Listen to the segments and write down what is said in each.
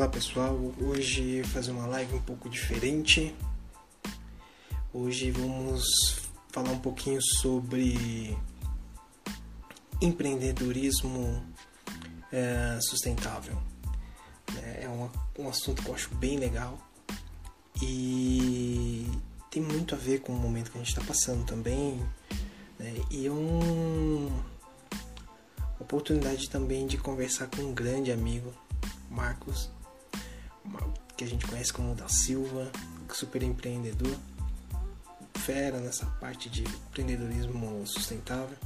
Olá pessoal, hoje fazer uma live um pouco diferente. Hoje vamos falar um pouquinho sobre empreendedorismo é, sustentável. É um, um assunto que eu acho bem legal e tem muito a ver com o momento que a gente está passando também. Né? E é um, uma oportunidade também de conversar com um grande amigo, Marcos que a gente conhece como da Silva, super empreendedor, fera nessa parte de empreendedorismo sustentável.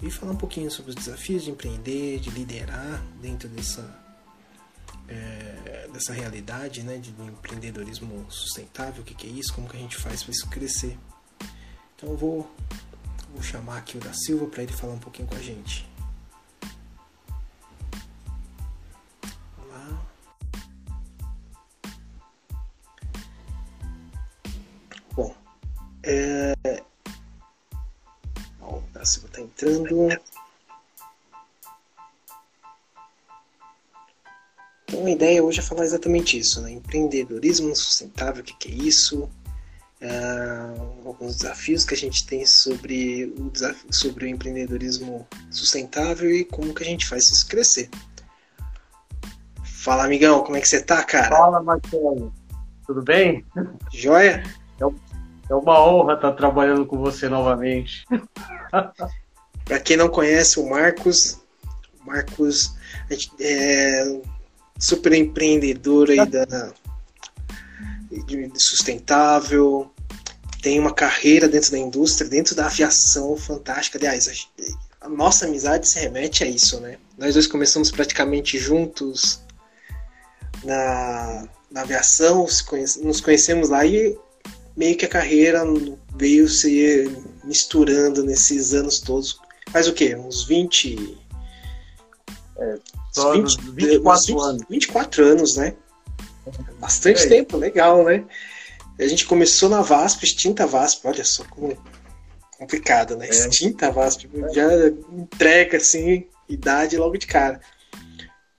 E falar um pouquinho sobre os desafios de empreender, de liderar dentro dessa, é, dessa realidade né, de, empreendedorismo sustentável, o que, que é isso, como que a gente faz para isso crescer. Então eu vou, vou chamar aqui o da Silva para ele falar um pouquinho com a gente. Entrando. Então a ideia hoje é falar exatamente isso, né? Empreendedorismo sustentável, o que, que é isso? Uh, alguns desafios que a gente tem sobre o, desafio, sobre o empreendedorismo sustentável e como que a gente faz isso crescer. Fala, amigão, como é que você tá, cara? Fala, Marcelo. Tudo bem? Joia? É é uma honra estar trabalhando com você novamente. Para quem não conhece o Marcos, o Marcos é super empreendedor aí da de sustentável, tem uma carreira dentro da indústria, dentro da aviação fantástica. Aliás, a nossa amizade se remete a isso, né? Nós dois começamos praticamente juntos na, na aviação, nos conhecemos lá e meio que a carreira veio se misturando nesses anos todos. Faz o quê? Uns 20. É, uns 20 24 20, anos. 24 anos, né? Bastante é tempo, legal, né? A gente começou na VASP, extinta VASP, olha só como complicado, né? É. Extinta VASP, já entrega assim, idade logo de cara.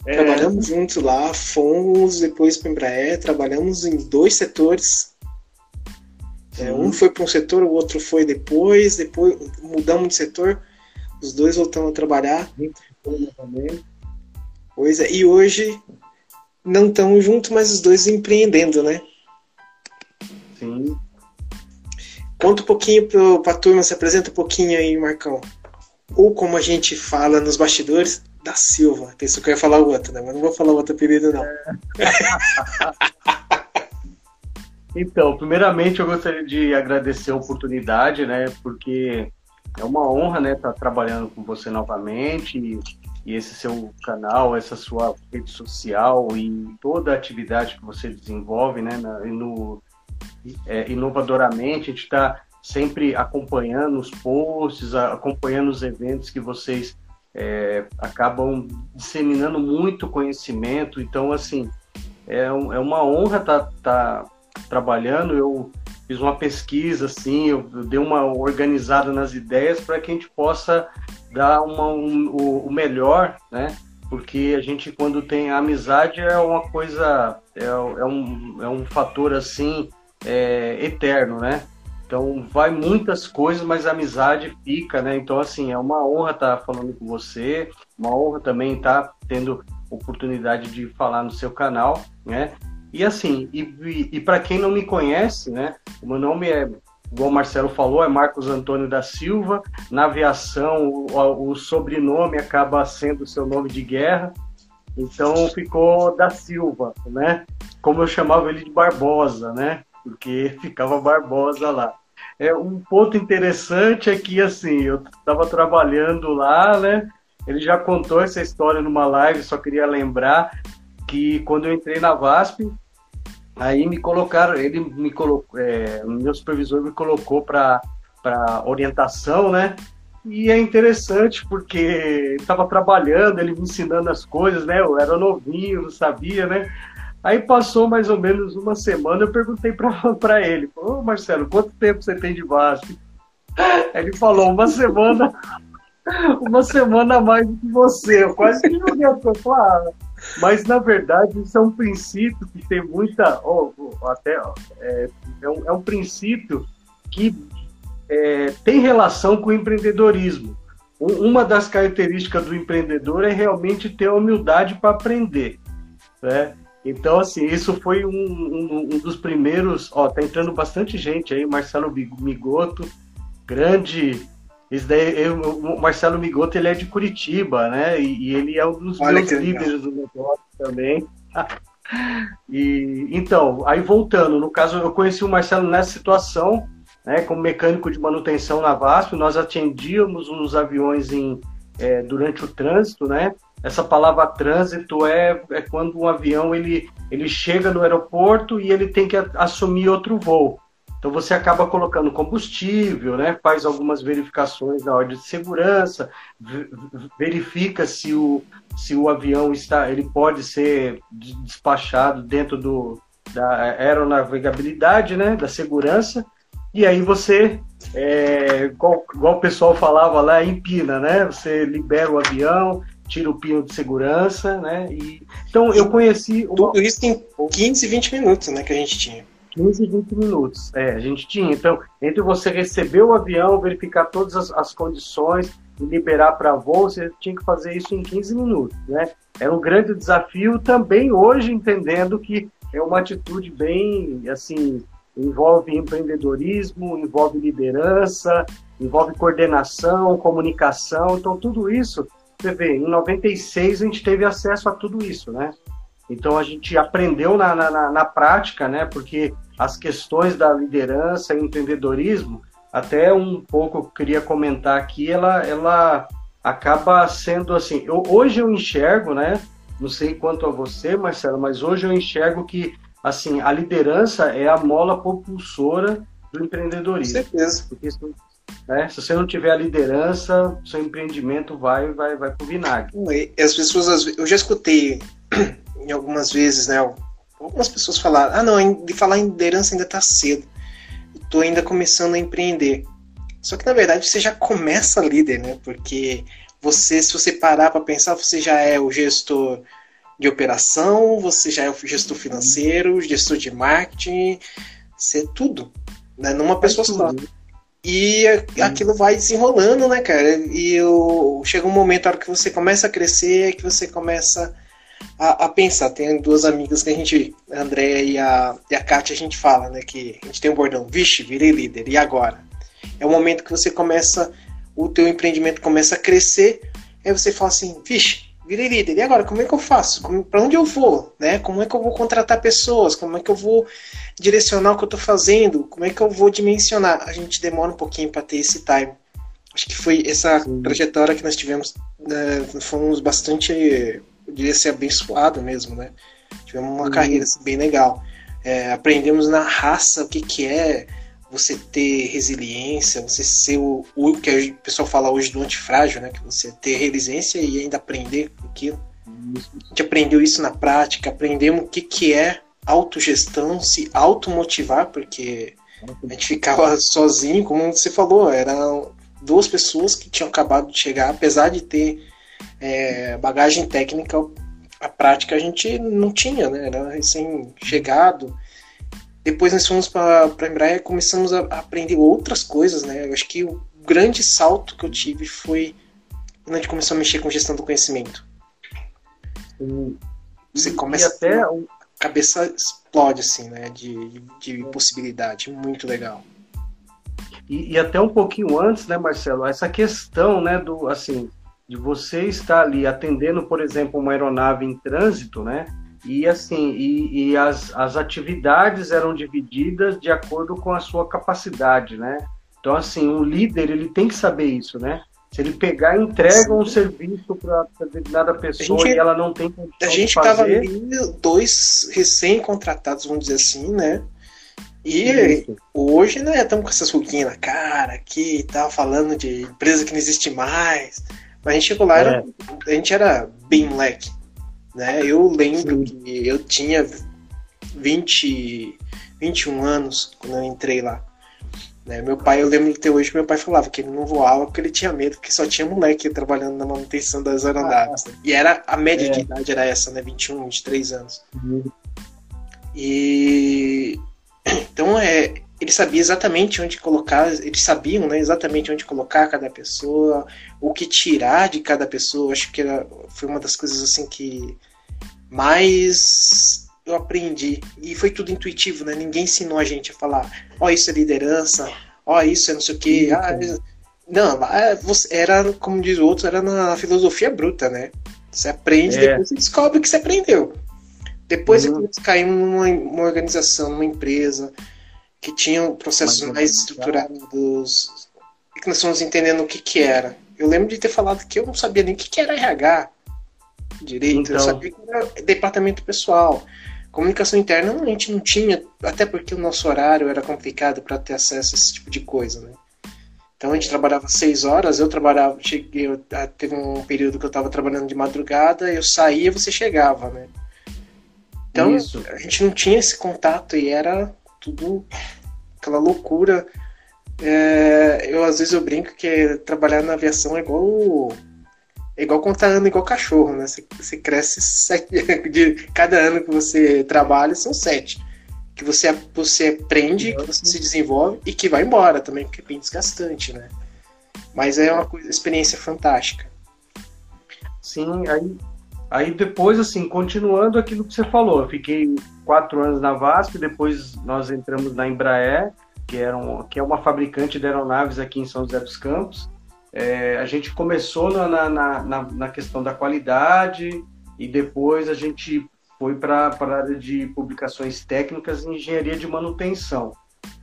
É. Trabalhamos juntos lá, fomos depois para Embraer, trabalhamos em dois setores é, um foi para um setor, o outro foi depois, depois mudamos de setor, os dois voltamos a trabalhar. Pois é, e hoje não estamos juntos, mas os dois empreendendo, né? Sim. Conta um pouquinho para a turma, se apresenta um pouquinho aí, Marcão. Ou como a gente fala nos bastidores, da Silva. Pensou que eu ia falar o outro, né? Mas não vou falar o outro apelido, não. É. Então, primeiramente eu gostaria de agradecer a oportunidade, né? Porque é uma honra, né, estar trabalhando com você novamente e, e esse seu canal, essa sua rede social e toda a atividade que você desenvolve, né, na, no, é, inovadoramente, a gente está sempre acompanhando os posts, acompanhando os eventos que vocês é, acabam disseminando muito conhecimento. Então, assim, é, é uma honra estar tá, tá trabalhando, eu fiz uma pesquisa, assim, eu, eu dei uma organizada nas ideias para que a gente possa dar uma, um, o, o, melhor, né? Porque a gente, quando tem a amizade, é uma coisa, é, é, um, é um fator, assim, é, eterno, né? Então, vai muitas coisas, mas a amizade fica, né? Então, assim, é uma honra estar falando com você, uma honra também estar tendo oportunidade de falar no seu canal, né? E assim, e, e, e para quem não me conhece, né, meu nome é, igual o Marcelo falou, é Marcos Antônio da Silva. Na aviação, o, o sobrenome acaba sendo o seu nome de guerra, então ficou da Silva, né? Como eu chamava ele de Barbosa, né? Porque ficava Barbosa lá. É, um ponto interessante é que, assim, eu estava trabalhando lá, né? Ele já contou essa história numa live, só queria lembrar que quando eu entrei na VASP, aí me colocaram, ele me colocou, é, meu supervisor me colocou para orientação, né? E é interessante porque estava trabalhando, ele me ensinando as coisas, né? Eu era novinho, não sabia, né? Aí passou mais ou menos uma semana, eu perguntei para ele, ô Marcelo, quanto tempo você tem de VASP? Ele falou, uma semana, uma semana a mais do que você. Eu quase que joguei a Mas, na verdade, isso é um princípio que tem muita. Oh, oh, até, é, é, um, é um princípio que é, tem relação com o empreendedorismo. Uma das características do empreendedor é realmente ter a humildade para aprender. Né? Então, assim, isso foi um, um, um, dos primeiros. Ó, tá entrando bastante gente aí, Marcelo Migoto, grande. Esse daí, eu, o Marcelo Migoto, ele é de Curitiba, né? E, e ele é um dos Olha meus líderes do negócio também. e, então, aí voltando, no caso, eu conheci o Marcelo nessa situação, né? Como mecânico de manutenção na VASP, nós atendíamos os aviões em, é, durante o trânsito, né? Essa palavra trânsito é, é quando um avião ele, ele chega no aeroporto e ele tem que assumir outro voo. Então você acaba colocando combustível, né? faz algumas verificações na ordem de segurança, verifica se o, se o avião está, ele pode ser despachado dentro do, da aeronavegabilidade, né? da segurança, e aí você, é, igual, igual o pessoal falava lá, empina, né? Você libera o avião, tira o pino de segurança, né? E, então eu conheci. Uma... Tudo isso em 15, 20 minutos, né? Que a gente tinha. 15, 20 minutos. É, a gente tinha. Então, entre você receber o avião, verificar todas as, as condições e liberar para voo, você tinha que fazer isso em 15 minutos, né? Era um grande desafio também hoje, entendendo que é uma atitude bem, assim, envolve empreendedorismo, envolve liderança, envolve coordenação, comunicação. Então, tudo isso você vê, em 96 a gente teve acesso a tudo isso, né? Então a gente aprendeu na, na, na prática, né? Porque as questões da liderança e empreendedorismo, até um pouco eu queria comentar aqui, ela, ela acaba sendo assim. Eu, hoje eu enxergo, né? Não sei quanto a você, Marcelo, mas hoje eu enxergo que assim a liderança é a mola propulsora do empreendedorismo. Com certeza. Porque né? Se você não tiver a liderança, seu empreendimento vai vai vai pro vinagre. As pessoas, eu já escutei em algumas vezes, né? Algumas pessoas falaram: ah, não, de falar em liderança ainda está cedo. Estou ainda começando a empreender. Só que na verdade você já começa líder, né? Porque você, se você parar para pensar, você já é o gestor de operação, você já é o gestor financeiro, gestor de marketing, você é tudo, né? Numa pessoa só. E aquilo vai desenrolando, né, cara? E eu, chega um momento, a hora que você começa a crescer, que você começa a, a, pensar. Tem duas amigas que a gente, a Andréia e a, e a Kátia, a gente fala, né? Que a gente tem um bordão, vixe, virei líder, e agora? É o momento que você começa, o teu empreendimento começa a crescer, aí você fala assim, vixe, virei líder, e agora, como é que eu faço? Para onde eu vou? Né? Como é que eu vou contratar pessoas? Como é que eu vou direcionar o que eu estou fazendo? Como é que eu vou dimensionar? A gente demora um pouquinho para ter esse time. Acho que foi essa trajetória que nós tivemos, né, fomos bastante, eu diria ser abençoado mesmo, né? Tivemos uma Sim. carreira assim, bem legal. É, aprendemos na raça o que, que é você ter resiliência, você ser o, o que o pessoal fala hoje do antifrágil, né? Que você ter resiliência e ainda aprender aquilo. A gente aprendeu isso na prática, aprendemos o que, que é autogestão, se automotivar, porque a gente ficava sozinho, como você falou, eram duas pessoas que tinham acabado de chegar, apesar de ter é, bagagem técnica, a prática a gente não tinha, né? Era recém-chegado depois nós fomos para a Embraer e começamos a aprender outras coisas, né? Eu acho que o grande salto que eu tive foi quando a gente começou a mexer com gestão do conhecimento. Você começa e até a cabeça explode assim, né? De, de possibilidade, muito legal. E, e, até um pouquinho antes, né, Marcelo? Essa questão, né, do assim, de você estar ali atendendo, por exemplo, uma aeronave em trânsito, né? E assim, e, e as, as atividades eram divididas de acordo com a sua capacidade, né? Então, assim, o líder ele tem que saber isso, né? Se ele pegar e entrega um serviço para determinada pessoa gente, e ela não tem A gente estava ali, dois recém-contratados, vamos dizer assim, né? E isso. hoje, né, estamos com essas ruguinhas na cara aqui, tava falando de empresa que não existe mais. Mas a gente chegou lá, é. era, a gente era bem moleque. Né? Eu lembro Sim. que eu tinha 20, 21 anos quando eu entrei lá. Né? Meu pai, eu lembro até hoje, meu pai falava que ele não voava porque ele tinha medo, porque só tinha moleque trabalhando na manutenção das aeronaves. Né? E era a média é. de idade era essa, né? 21, 23 anos. Uhum. E então é, ele sabia exatamente onde colocar, eles sabiam, né, exatamente onde colocar cada pessoa, o que tirar de cada pessoa. Acho que era, foi uma das coisas assim que mais eu aprendi. E foi tudo intuitivo, né? Ninguém ensinou a gente a falar, ó, oh, isso é liderança, ó, oh, isso é não sei o quê. Ah, não, era, como diz o outro, era na filosofia bruta, né? Você aprende, é. depois você descobre que você aprendeu. Depois uhum. você caiu numa uma organização, numa empresa, que tinha processos mais, mais estruturados, que nós fomos entendendo o que que era. Eu lembro de ter falado que eu não sabia nem o que, que era RH direito, então... eu sabia que era departamento pessoal. Comunicação interna a gente não tinha, até porque o nosso horário era complicado para ter acesso a esse tipo de coisa, né? Então a gente trabalhava seis horas, eu trabalhava, cheguei, eu, ah, teve um período que eu estava trabalhando de madrugada, eu saía, você chegava, né? Então Isso. a gente não tinha esse contato e era tudo aquela loucura. É, eu às vezes eu brinco que trabalhar na aviação é igual é igual contar ano igual cachorro, né? Você, você cresce sete, de cada ano que você trabalha são sete. Que você, você aprende, que você se desenvolve e que vai embora também, porque é bem desgastante, né? Mas é uma coisa, experiência fantástica. Sim, aí, aí depois, assim, continuando aquilo que você falou, eu fiquei quatro anos na VASP, depois nós entramos na Embraer, que, era um, que é uma fabricante de aeronaves aqui em São José dos Campos. É, a gente começou na, na, na, na, questão da qualidade e depois a gente foi para a área de publicações técnicas e engenharia de manutenção.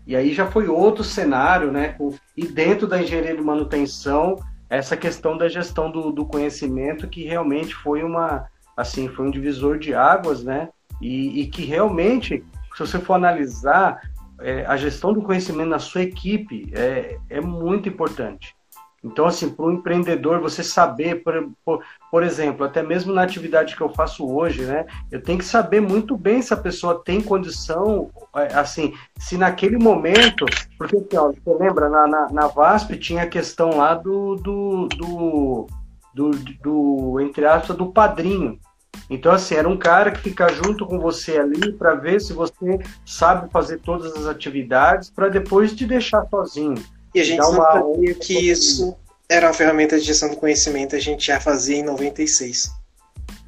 E aí já foi outro cenário, né? E dentro da engenharia de manutenção, essa questão da gestão do, do conhecimento que realmente foi uma assim foi um divisor de águas, né? E, e que realmente, se você for analisar, é, a gestão do conhecimento na sua equipe é, é muito importante. Então, assim, para um empreendedor, você saber, por, por, por, exemplo, até mesmo na atividade que eu faço hoje, né? Eu tenho que saber muito bem se a pessoa tem condição, é, assim, se naquele momento. Porque, assim, ó, você lembra, na, na, na VASP tinha a questão lá do, do, do, do, do entre aspas, do padrinho. Então, assim, era um cara que fica junto com você ali para ver se você sabe fazer todas as atividades para depois te deixar sozinho. E a gente não sabia que isso era uma ferramenta de gestão do conhecimento, a gente já fazia em 96.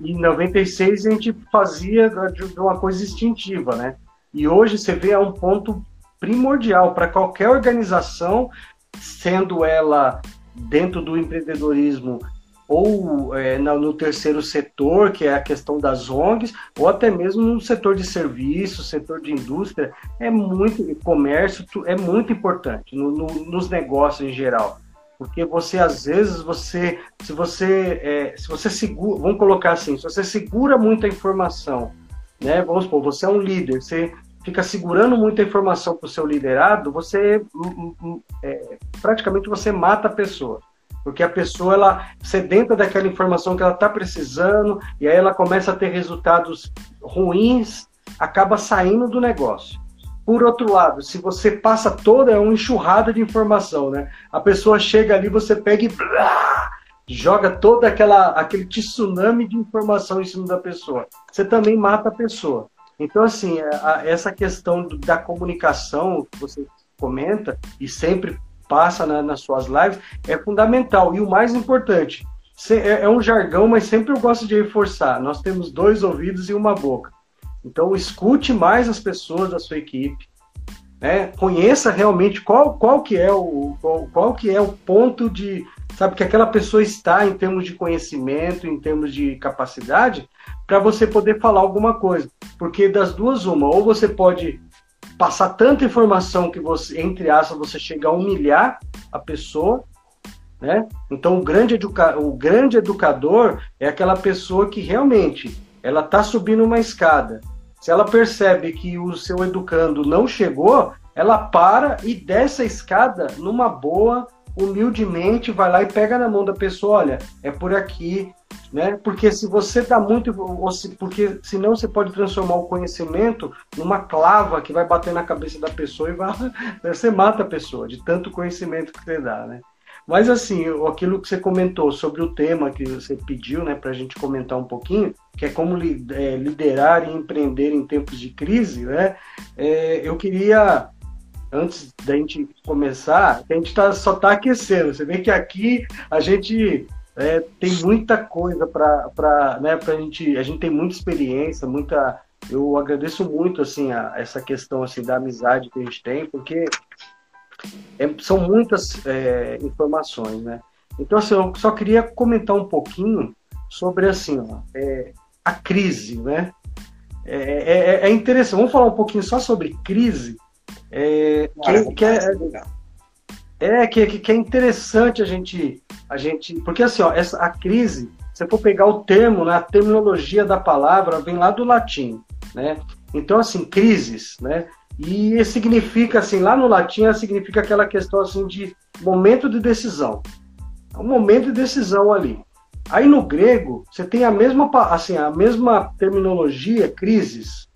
Em 96 a gente fazia de uma coisa instintiva, né? E hoje você vê é um ponto primordial para qualquer organização, sendo ela dentro do empreendedorismo ou é, no terceiro setor, que é a questão das ONGs, ou até mesmo no setor de serviços, setor de indústria, é muito, comércio, é muito importante no, no, nos negócios em geral. Porque você, às vezes, você, se você, é, se você segura, vamos colocar assim, se você segura muita informação, né, vamos supor, você é um líder, você fica segurando muita informação para o seu liderado, você, hum, hum, hum, é, praticamente você mata a pessoa porque a pessoa ela sedenta daquela informação que ela está precisando e aí ela começa a ter resultados ruins, acaba saindo do negócio. Por outro lado, se você passa toda é uma enxurrada de informação, né? A pessoa chega ali, você pega e blá, joga toda aquela aquele tsunami de informação em cima da pessoa. Você também mata a pessoa. Então assim, a, essa questão da comunicação que você comenta e sempre passa né, nas suas lives é fundamental. E o mais importante, é, é um jargão, mas sempre eu gosto de reforçar. Nós temos dois ouvidos e uma boca. Então escute mais as pessoas da sua equipe, né? Conheça realmente qual, qual que é o qual, qual que é o ponto de sabe que aquela pessoa está em termos de conhecimento, em termos de capacidade, para você poder falar alguma coisa. Porque das duas uma, ou você pode passar tanta informação que você, entre aspas, você chega a humilhar a pessoa, né? Então o grande, educa o grande educador é aquela pessoa que realmente ela está subindo uma escada. Se ela percebe que o seu educando não chegou, ela para e desce a escada numa boa, humildemente, vai lá e pega na mão da pessoa, olha, é por aqui, né? Porque se você dá muito, se, porque senão você pode transformar o conhecimento numa clava que vai bater na cabeça da pessoa e vai, você mata a pessoa de tanto conhecimento que você dá, né? Mas assim, aquilo que você comentou sobre o tema que você pediu, né, para a gente comentar um pouquinho, que é como é, liderar e empreender em tempos de crise, né? É, eu queria antes da gente começar, a gente tá, só está aquecendo. Você vê que aqui a gente é, tem muita coisa para né, a gente. A gente tem muita experiência, muita. Eu agradeço muito assim a, essa questão assim da amizade que a gente tem, porque é, são muitas é, informações, né? Então assim, eu só queria comentar um pouquinho sobre assim ó, é, a crise, né? É, é, é, interessante. Vamos falar um pouquinho só sobre crise. É, que, que é, é que, que é interessante a gente, a gente, porque assim, ó, essa a crise, se for pegar o termo, né, a terminologia da palavra vem lá do latim, né? Então assim, crises, né? E significa assim, lá no latim significa aquela questão assim de momento de decisão. É um momento de decisão ali. Aí no grego, você tem a mesma assim, a mesma terminologia, crises,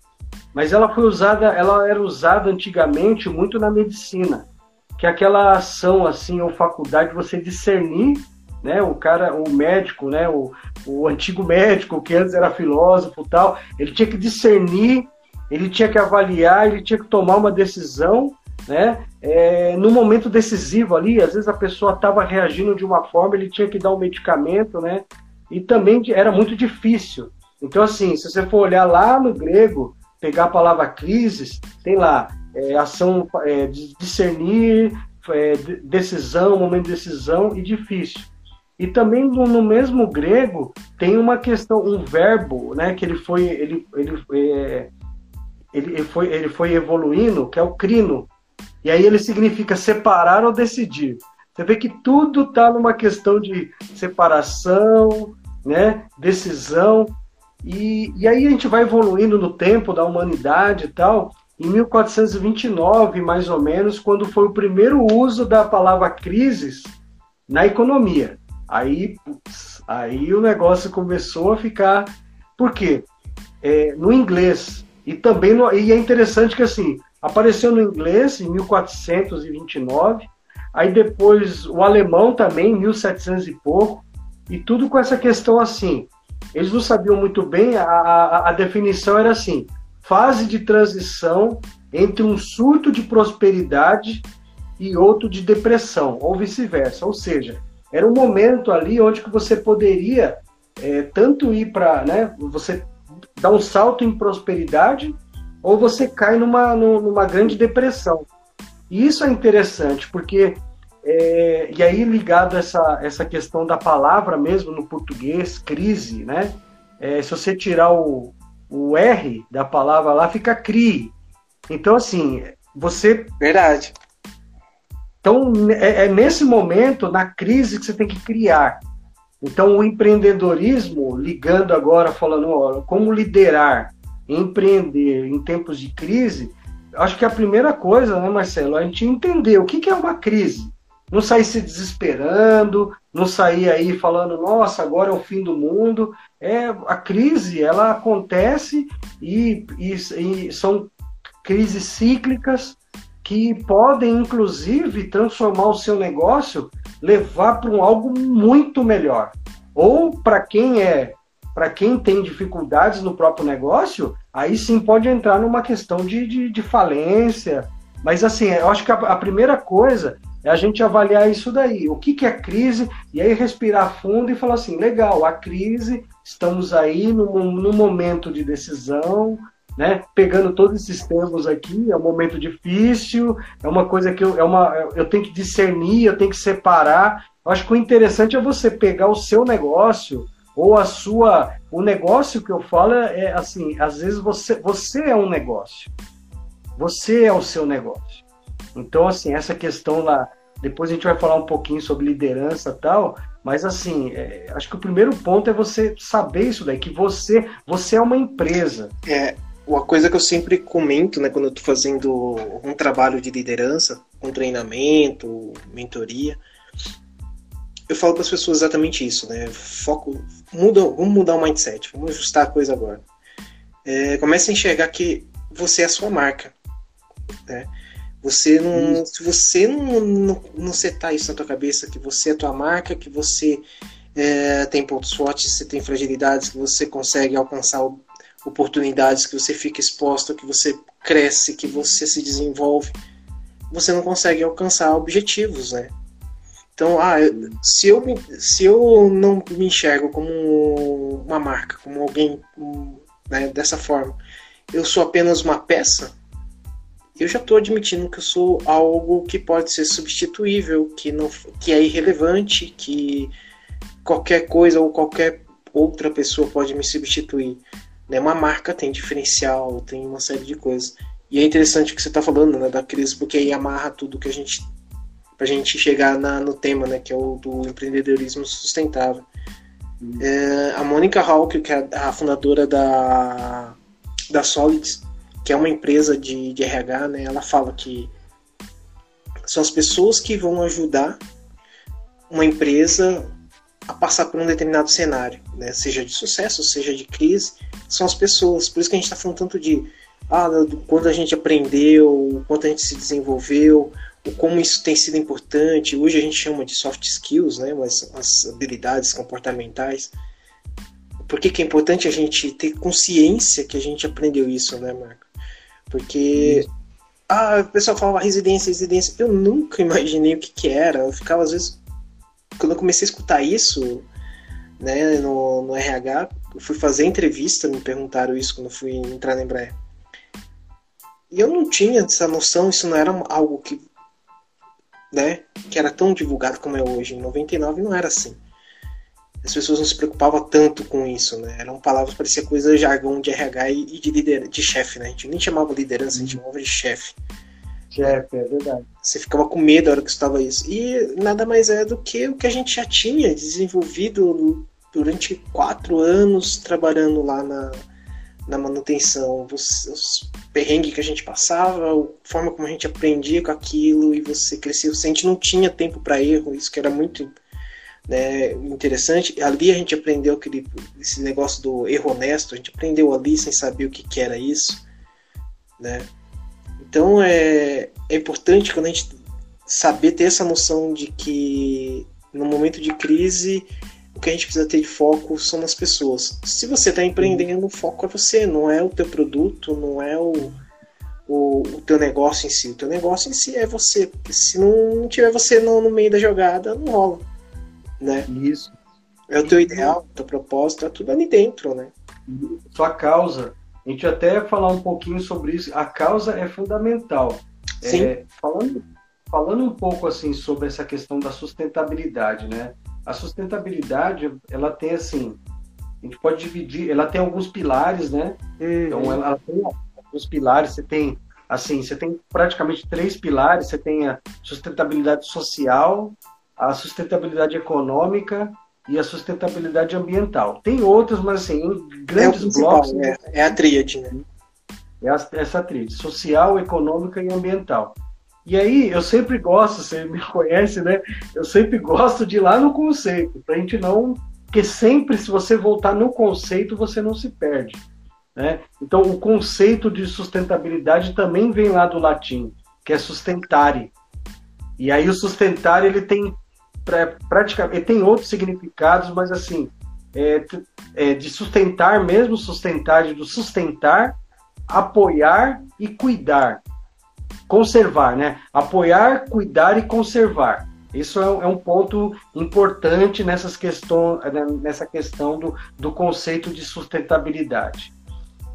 mas ela foi usada, ela era usada antigamente muito na medicina que aquela ação assim ou faculdade de você discernir né, o cara, o médico, né, o, o antigo médico que antes era filósofo tal, ele tinha que discernir, ele tinha que avaliar, ele tinha que tomar uma decisão, né, é, no momento decisivo ali, às vezes a pessoa estava reagindo de uma forma, ele tinha que dar um medicamento, né, e também era muito difícil. Então assim, se você for olhar lá no grego, pegar a palavra crises, tem lá é, ação é, discernir, é, decisão, momento de decisão e difícil. E também no, mesmo grego tem uma questão, um verbo, né, que ele foi ele, ele, é, ele, foi ele foi evoluindo, que é o crino. E aí ele significa separar ou decidir. Você vê que tudo está numa questão de separação, né, decisão. E, e aí a gente vai evoluindo no tempo da humanidade e tal, em 1429, mais ou menos, quando foi o primeiro uso da palavra crises na economia. Aí, aí o negócio começou a ficar. Por quê? É, no inglês. E também no, e é interessante que assim, apareceu no inglês em 1429, aí depois o alemão também, em 1700 e pouco, e tudo com essa questão assim. Eles não sabiam muito bem, a, a, a definição era assim: fase de transição entre um surto de prosperidade e outro de depressão, ou vice-versa. Ou seja, era um momento ali onde que você poderia é, tanto ir para, né, você dar um salto em prosperidade, ou você cai numa, numa grande depressão. E isso é interessante, porque, é, e aí ligado a essa, essa questão da palavra mesmo no português, crise, né? É, se você tirar o, o R da palavra lá fica CRI. Então, assim, você. Verdade. Então, é, é nesse momento, na crise, que você tem que criar. Então, o empreendedorismo, ligando agora, falando, ó, como liderar, empreender em tempos de crise, acho que a primeira coisa, né, Marcelo, é a gente entender o que, que é uma crise. Não sair se desesperando, não sair aí falando, nossa, agora é o fim do mundo. É, a crise, ela acontece e, e, e são crises cíclicas que podem, inclusive, transformar o seu negócio, levar para um algo muito melhor. Ou para quem é, para quem tem dificuldades no próprio negócio, aí sim pode entrar numa questão de, de, de falência. Mas assim, eu acho que a, a primeira coisa é a gente avaliar isso daí. O que, que é crise? E aí respirar fundo e falar assim: legal, a crise, estamos aí no, no momento de decisão, né? Pegando todos esses termos aqui, é um momento difícil, é uma coisa que eu, é uma, eu tenho que discernir, eu tenho que separar. Eu acho que o interessante é você pegar o seu negócio ou a sua. O negócio que eu falo é, é assim: às vezes você, você é um negócio, você é o seu negócio. Então, assim, essa questão lá, depois a gente vai falar um pouquinho sobre liderança e tal, mas assim, é, acho que o primeiro ponto é você saber isso daí, que você, você é uma empresa. É, uma coisa que eu sempre comento, né, quando eu estou fazendo um trabalho de liderança, um treinamento, mentoria, eu falo para as pessoas exatamente isso, né? Foco, muda, vamos mudar o mindset, vamos ajustar a coisa agora. É, comece a enxergar que você é a sua marca, né? Você não, se você não, não, não setar isso na tua cabeça, que você é a tua marca, que você é, tem pontos fortes, você tem fragilidades, que você consegue alcançar oportunidades, que você fica exposto, que você cresce, que você se desenvolve, você não consegue alcançar objetivos, né? Então, ah, se eu, se eu não me enxergo como uma marca, como alguém né, dessa forma, eu sou apenas uma peça, eu já estou admitindo que eu sou algo que pode ser substituível, que, não, que é irrelevante, que qualquer coisa ou qualquer outra pessoa pode me substituir. Né? Uma marca tem diferencial, tem uma série de coisas. E é interessante o que você está falando né, da crise, porque aí amarra tudo que a gente. para a gente chegar na, no tema, né, que é o do empreendedorismo sustentável. Hum. É, a Mônica Hawk, que é a fundadora da, da Solids, que é uma empresa de, de RH, né, ela fala que são as pessoas que vão ajudar uma empresa a passar por um determinado cenário, né? seja de sucesso, seja de crise, são as pessoas. Por isso que a gente está falando tanto de ah, do quanto a gente aprendeu, o quanto a gente se desenvolveu, o como isso tem sido importante. Hoje a gente chama de soft skills, né? Mas as habilidades comportamentais. Por que, que é importante a gente ter consciência que a gente aprendeu isso, né, Marco? Porque ah, o pessoal falava residência, residência. Eu nunca imaginei o que, que era. Eu ficava, às vezes, quando eu comecei a escutar isso né, no, no RH, eu fui fazer entrevista, me perguntaram isso quando eu fui entrar na Embraer. E eu não tinha essa noção, isso não era algo que, né, que era tão divulgado como é hoje. Em 99 não era assim as pessoas não se preocupavam tanto com isso, né? Eram palavras, parecia coisa jargão de RH e de líder, de chefe, né? A gente nem chamava liderança, a gente chamava de chefe. Chefe, é verdade. Você ficava com medo na hora que estava isso. E nada mais é do que o que a gente já tinha desenvolvido durante quatro anos trabalhando lá na, na manutenção. Os, os perrengues que a gente passava, a forma como a gente aprendia com aquilo e você crescia. A gente não tinha tempo para erro, isso que era muito né, interessante. Ali a gente aprendeu aquele, esse negócio do erro honesto, a gente aprendeu ali sem saber o que, que era isso. Né? Então é, é importante quando a gente saber ter essa noção de que no momento de crise o que a gente precisa ter de foco são as pessoas. Se você está empreendendo, o foco é você, não é o teu produto, não é o, o, o, teu negócio em si. O teu negócio em si é você. Porque se não tiver você no, no meio da jogada, não rola né? Isso. É o teu ideal, propósito, é tudo ali dentro, né? Sua causa. A gente até falar um pouquinho sobre isso. A causa é fundamental. Sim. É, falando, falando um pouco assim sobre essa questão da sustentabilidade, né? A sustentabilidade, ela tem assim, a gente pode dividir, ela tem alguns pilares, né? Uhum. Então ela, ela tem alguns pilares, você tem assim, você tem praticamente três pilares, você tem a sustentabilidade social, a sustentabilidade econômica e a sustentabilidade ambiental. Tem outros, mas assim, em grandes é blocos. É, é, a tríade, né? É essa tríade, social, econômica e ambiental. E aí, eu sempre gosto, você me conhece, né? Eu sempre gosto de ir lá no conceito, para a gente não. Porque sempre, se você voltar no conceito, você não se perde. Né? Então, o conceito de sustentabilidade também vem lá do latim, que é sustentare. E aí, o sustentar ele tem praticamente tem outros significados, mas assim é, é, de sustentar mesmo sustentar de sustentar, apoiar e cuidar, conservar, né? Apoiar, cuidar e conservar. Isso é, é um ponto importante nessas questões, né, nessa questão do, do conceito de sustentabilidade.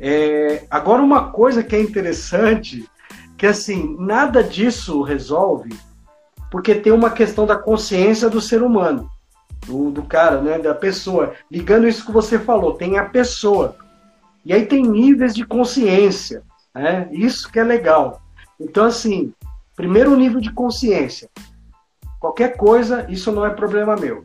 É, agora, uma coisa que é interessante, que assim, nada disso resolve porque tem uma questão da consciência do ser humano, do, do cara, né, da pessoa. Ligando isso que você falou, tem a pessoa. E aí tem níveis de consciência, né? Isso que é legal. Então, assim, primeiro nível de consciência. Qualquer coisa, isso não é problema meu.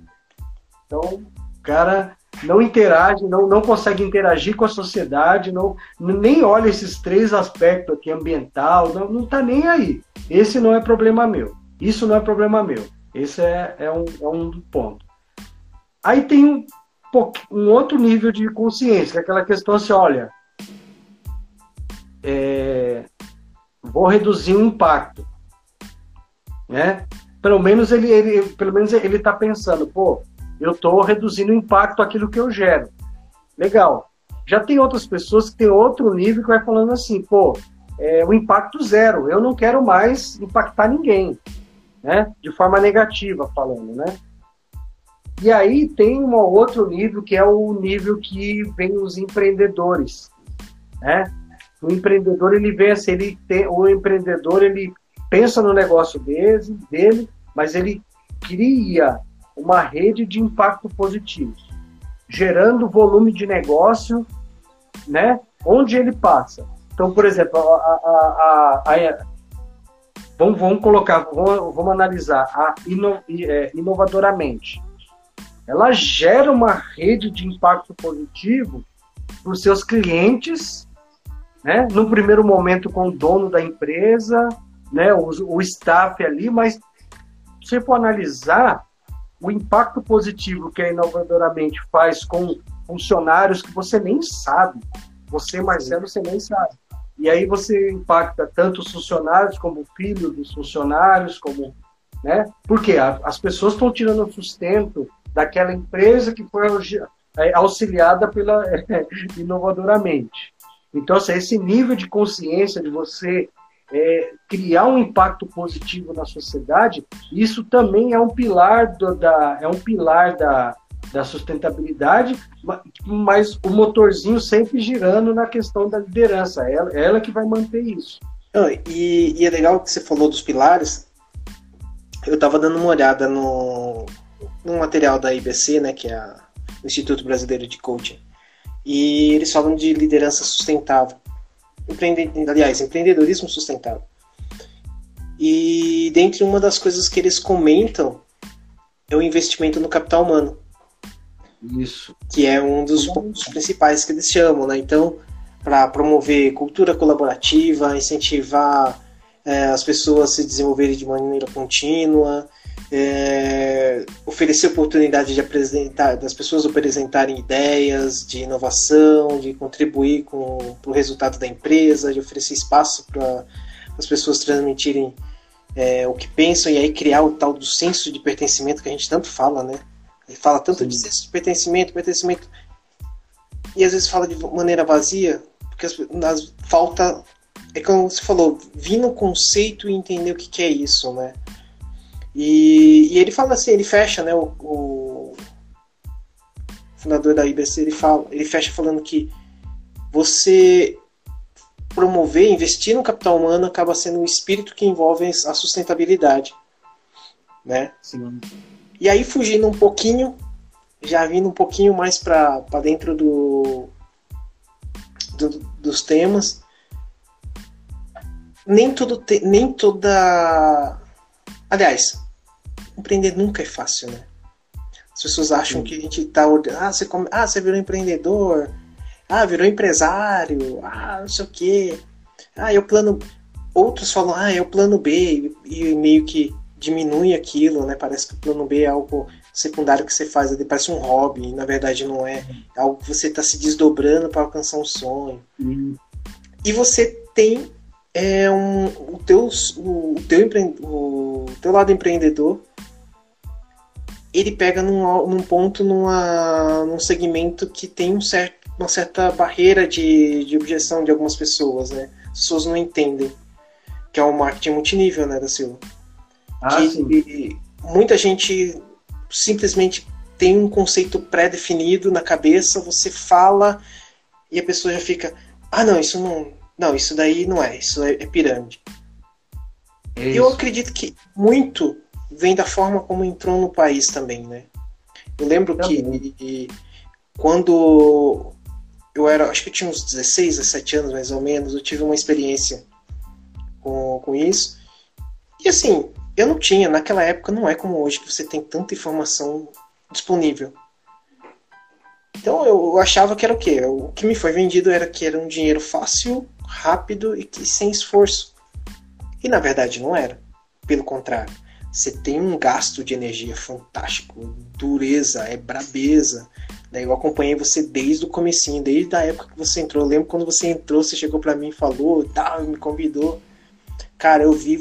Então, o cara não interage, não, não consegue interagir com a sociedade, não, nem olha esses três aspectos aqui, ambiental, não, não tá nem aí. Esse não é problema meu. Isso não é problema meu. Esse é, é, um, é um ponto. Aí tem um, um outro nível de consciência, que é aquela questão assim, olha, é, vou reduzir o impacto, né? Pelo menos ele, ele pelo menos ele está pensando, pô, eu estou reduzindo o impacto aquilo que eu gero. Legal. Já tem outras pessoas que têm outro nível que vai falando assim, pô, é, o impacto zero, eu não quero mais impactar ninguém, né? De forma negativa falando, né? E aí tem um outro nível que é o nível que vem os empreendedores, né? O empreendedor ele vê assim, ele tem, o empreendedor ele pensa no negócio dele, dele, mas ele cria uma rede de impacto positivo, gerando volume de negócio, né? Onde ele passa. Então, por exemplo, a, a, a, a vamos, vamos, colocar, vamos, vamos analisar a ino, é, inovadoramente. Ela gera uma rede de impacto positivo para os seus clientes, né? No primeiro momento com o dono da empresa, né? O, o staff ali, mas se for analisar o impacto positivo que a inovadoramente faz com funcionários que você nem sabe, você Marcelo você nem sabe. E aí você impacta tanto os funcionários como o filho dos funcionários, como, né? Porque as pessoas estão tirando o sustento daquela empresa que foi é, auxiliada pela inovadoramente. Então, assim, esse nível de consciência de você é, criar um impacto positivo na sociedade, isso também é um pilar do, da é um pilar da, da sustentabilidade, mas o motorzinho sempre girando na questão da liderança. Ela, ela que vai manter isso. e, e, é legal que você falou dos pilares. Eu estava dando uma olhada no, no material da IBC, né, que é o Instituto Brasileiro de Coaching, e eles falam de liderança sustentável. Empreende, aliás, empreendedorismo sustentável. E dentre uma das coisas que eles comentam é o investimento no capital humano. Isso. Que é um dos pontos principais que eles chamam, né? Então, para promover cultura colaborativa, incentivar é, as pessoas a se desenvolverem de maneira contínua, é, oferecer oportunidade de apresentar, das pessoas apresentarem ideias de inovação, de contribuir com o resultado da empresa, de oferecer espaço para as pessoas transmitirem é, o que pensam e aí criar o tal do senso de pertencimento que a gente tanto fala, né? Ele fala tanto Sim. de senso de pertencimento, pertencimento. E às vezes fala de maneira vazia, porque as, as, falta. É como você falou, vir no conceito e entender o que, que é isso, né? E, e, ele fala assim, ele fecha, né? O, o, fundador da IBC, ele, fala, ele fecha falando que você promover, investir no capital humano acaba sendo um espírito que envolve a sustentabilidade, né? Sim. E aí, fugindo um pouquinho, já vindo um pouquinho mais para dentro do, do, dos temas, nem tudo te, nem toda. Aliás, empreender nunca é fácil, né? As pessoas acham que a gente tá olhando, ah, você, come... ah, você virou empreendedor, ah, virou empresário, ah, não sei o quê. Ah, é o plano. Outros falam, ah, é o plano B, e meio que diminui aquilo, né? Parece que o plano B é algo secundário que você faz, ele parece um hobby, e na verdade não é. É algo que você está se desdobrando para alcançar um sonho. Uhum. E você tem é, um, o, teu, o, teu empre, o teu lado empreendedor, ele pega num, num ponto, numa, num segmento que tem um certo, uma certa barreira de, de objeção de algumas pessoas, né? As pessoas não entendem, que é o marketing multinível, né, da Silva. Ah, que sim. muita gente simplesmente tem um conceito pré-definido na cabeça, você fala e a pessoa já fica, ah não, isso não, não, isso daí não é, isso é, é pirâmide. É eu acredito que muito vem da forma como entrou no país também, né? Eu lembro também. que quando eu era, acho que eu tinha uns 16, 17 anos mais ou menos, eu tive uma experiência com, com isso. E assim, eu não tinha, naquela época não é como hoje, que você tem tanta informação disponível. Então eu achava que era o quê? O que me foi vendido era que era um dinheiro fácil, rápido e sem esforço. E na verdade não era. Pelo contrário. você tem um gasto de energia fantástico, dureza, é brabeza. Né? Eu acompanhei você desde o comecinho, desde a época que você entrou. Eu lembro quando você entrou, você chegou para mim e falou, tal, me convidou. Cara, eu vi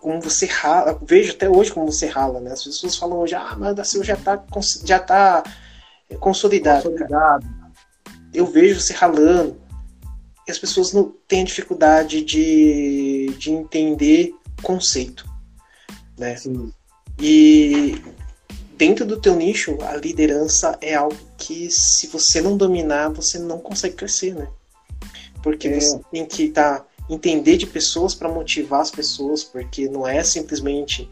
como você rala, vejo até hoje como você rala, né? As pessoas falam hoje, ah, mas o Dacil já tá, já tá consolidado. consolidado. Eu vejo você ralando. E as pessoas não têm dificuldade de, de entender conceito, né? Sim. E dentro do teu nicho, a liderança é algo que se você não dominar, você não consegue crescer, né? Porque é. você tem que estar tá entender de pessoas para motivar as pessoas, porque não é simplesmente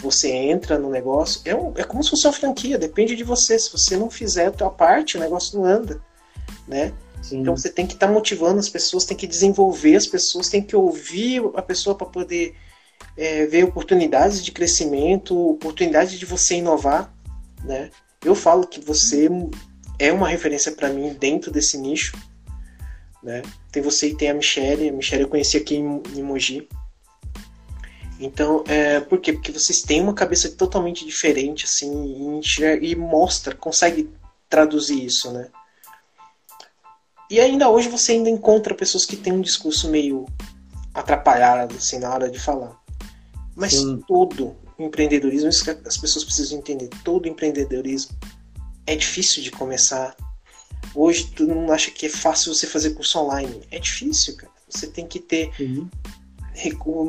você entra no negócio, é, um, é como se fosse uma franquia, depende de você. Se você não fizer a tua parte, o negócio não anda, né? Sim. Então você tem que estar tá motivando as pessoas, tem que desenvolver as pessoas, tem que ouvir a pessoa para poder é, ver oportunidades de crescimento, oportunidades de você inovar, né? Eu falo que você é uma referência para mim dentro desse nicho, né? Tem você e tem a Michelle. A Michelle eu conheci aqui em, em Mogi. Então, é, por quê? Porque vocês têm uma cabeça totalmente diferente, assim, e, e mostra, consegue traduzir isso, né? E ainda hoje você ainda encontra pessoas que têm um discurso meio atrapalhado, assim, na hora de falar. Mas Sim. todo empreendedorismo, isso que as pessoas precisam entender, todo empreendedorismo é difícil de começar, Hoje tu não acha que é fácil você fazer curso online. É difícil, cara. Você tem que ter. Uhum.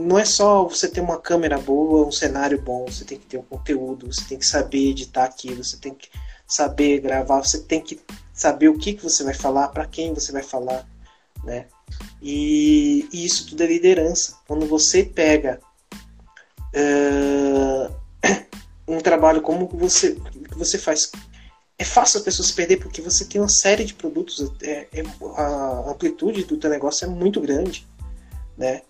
Não é só você ter uma câmera boa, um cenário bom, você tem que ter um conteúdo, você tem que saber editar aquilo, você tem que saber gravar, você tem que saber o que, que você vai falar, para quem você vai falar, né? E, e, isso tudo é liderança. Quando você pega uh, um trabalho como você, que você faz é fácil a pessoa se perder porque você tem uma série de produtos, é, é, a amplitude do teu negócio é muito grande, né?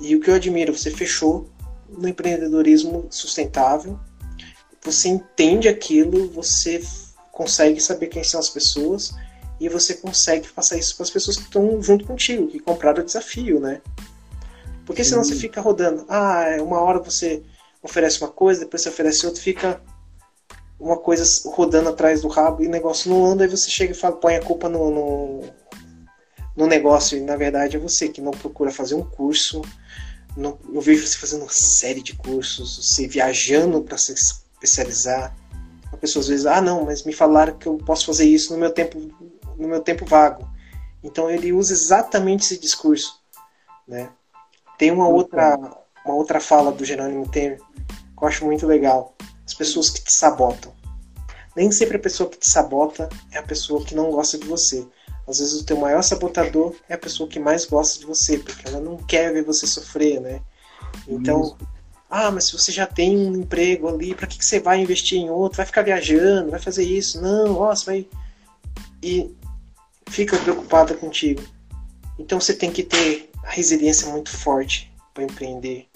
E o que eu admiro, você fechou no empreendedorismo sustentável, você entende aquilo, você consegue saber quem são as pessoas e você consegue passar isso para as pessoas que estão junto contigo, que compraram o desafio, né? Porque senão você fica rodando, ah, é uma hora você oferece uma coisa, depois você oferece outra, fica uma coisa rodando atrás do rabo e o negócio não anda, e você chega e fala, põe a culpa no, no, no negócio, e na verdade é você que não procura fazer um curso. Não, eu vejo você fazendo uma série de cursos, você viajando para se especializar. A pessoa às vezes, ah não, mas me falaram que eu posso fazer isso no meu tempo, no meu tempo vago. Então ele usa exatamente esse discurso, né? Tem uma outra, uma outra fala do Jerônimo Temer que eu acho muito legal pessoas que te sabotam. Nem sempre a pessoa que te sabota é a pessoa que não gosta de você. Às vezes o teu maior sabotador é a pessoa que mais gosta de você, porque ela não quer ver você sofrer, né? Então, Isso. ah, mas se você já tem um emprego ali, para que, que você vai investir em outro? Vai ficar viajando, vai fazer isso? Não, ó, você vai. E fica preocupada contigo. Então você tem que ter a resiliência muito forte para empreender.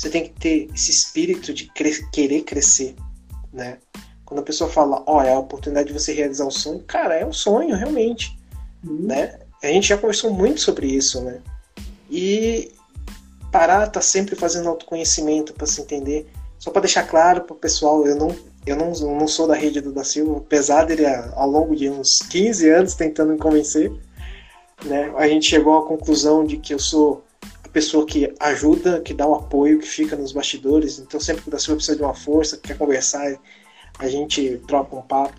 Você tem que ter esse espírito de cre querer crescer, né? Quando a pessoa fala, ó, oh, é a oportunidade de você realizar um sonho, cara, é um sonho, realmente, uhum. né? A gente já conversou muito sobre isso, né? E parar tá sempre fazendo autoconhecimento para se entender. Só para deixar claro para o pessoal, eu não eu não, não sou da rede do da Silva, apesar dele ao longo de uns 15 anos tentando me convencer, né? A gente chegou à conclusão de que eu sou pessoa que ajuda, que dá o apoio, que fica nos bastidores. Então, sempre que o da precisa de uma força, quer conversar, a gente troca um papo.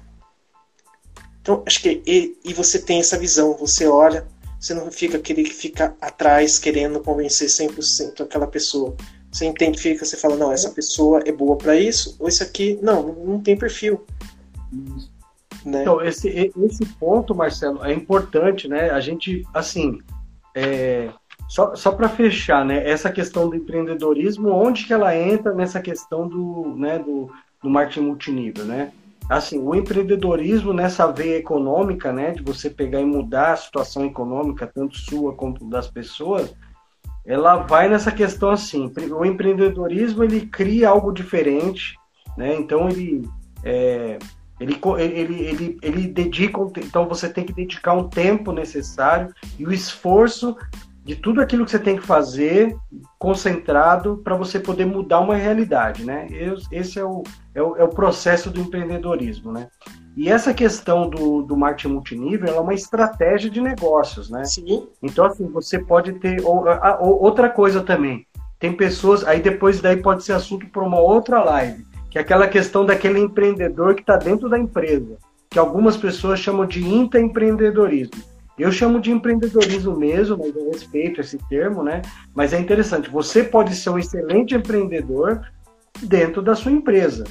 Então, acho que e, e você tem essa visão, você olha, você não fica aquele que fica atrás querendo convencer 100% aquela pessoa. Você entende, fica, você fala, não, essa pessoa é boa para isso, ou esse aqui, não, não tem perfil. Né? Então, esse, esse ponto, Marcelo, é importante, né? A gente, assim, é, só, só para fechar, né, essa questão do empreendedorismo, onde que ela entra nessa questão do, né, do, do marketing multinível, né? Assim, o empreendedorismo nessa veia econômica, né, de você pegar e mudar a situação econômica, tanto sua quanto das pessoas, ela vai nessa questão assim, o empreendedorismo ele cria algo diferente, né? Então ele é, ele, ele, ele, ele dedica, então você tem que dedicar um tempo necessário e o esforço de tudo aquilo que você tem que fazer concentrado para você poder mudar uma realidade, né? Esse é o, é o, é o, processo do empreendedorismo, né? E essa questão do, do marketing multinível é uma estratégia de negócios, né? Sim. Então, assim, você pode ter... Ou, ou, outra coisa também, tem pessoas... Aí depois daí pode ser assunto para uma outra live, que é aquela questão daquele empreendedor que está dentro da empresa, que algumas pessoas chamam de intraempreendedorismo eu chamo de empreendedorismo mesmo, mas eu respeito esse termo, né? Mas é interessante, você pode ser um excelente empreendedor dentro da sua empresa.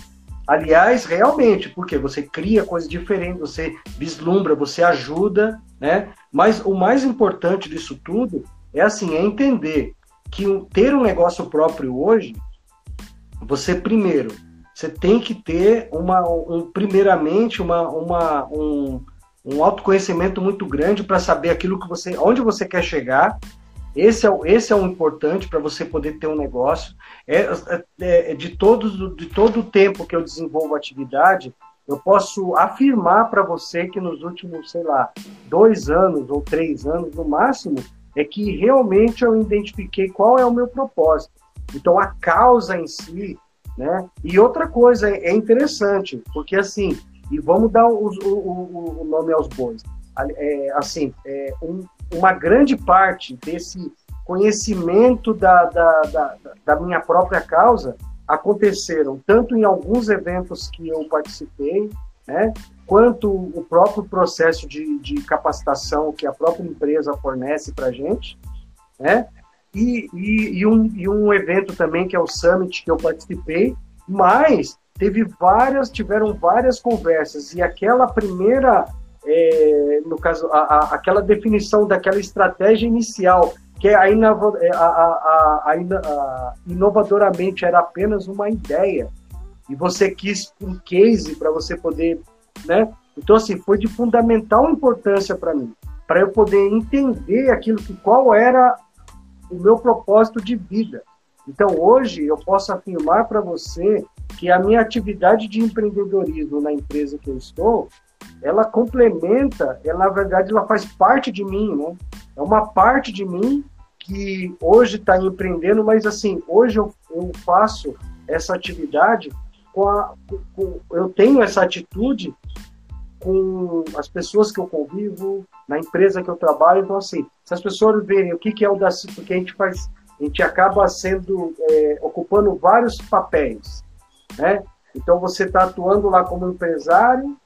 Aliás, realmente, porque você cria coisas diferentes, você vislumbra, você ajuda, né? Mas o mais importante disso tudo é assim, é entender que ter um negócio próprio hoje, você primeiro, você tem que ter uma, um, primeiramente uma, uma, um, um autoconhecimento muito grande para saber aquilo que você, onde você quer chegar. Esse é, esse é o importante para você poder ter um negócio. É, é, é, de, todos, de todo o tempo que eu desenvolvo atividade, eu posso afirmar para você que nos últimos, sei lá, dois anos ou três anos no máximo, é que realmente eu identifiquei qual é o meu propósito. Então, a causa em si, né? E outra coisa é interessante, porque assim, e vamos dar o, o, o nome aos bois. É, assim, é, um, uma grande parte desse conhecimento da, da, da, da, minha própria causa aconteceram tanto em alguns eventos que eu participei, né, quanto o próprio processo de, de capacitação que a própria empresa fornece para a gente, né, e, e, e, um, e um evento também que é o Summit que eu participei, mas teve várias, tiveram várias conversas e aquela primeira, é, no caso, a, a, aquela definição daquela estratégia inicial, que é a, inova, é, a, inovadoramente era apenas uma ideia e você quis um case para você poder, né? Então assim foi de fundamental importância para mim, para eu poder entender aquilo que qual era o meu propósito de vida. Então hoje eu posso afirmar para você que a minha atividade de empreendedorismo na empresa que eu estou, ela complementa, ela, na verdade, ela faz parte de mim, né? É uma parte de mim que hoje está empreendendo, mas assim, hoje eu, eu faço essa atividade com, a, com, eu tenho essa atitude com as pessoas que eu convivo, na empresa que eu trabalho, então assim, se as pessoas verem o que, que é o da porque a gente faz, a gente acaba sendo, é, ocupando vários papéis, né? Então você está atuando lá como empresário,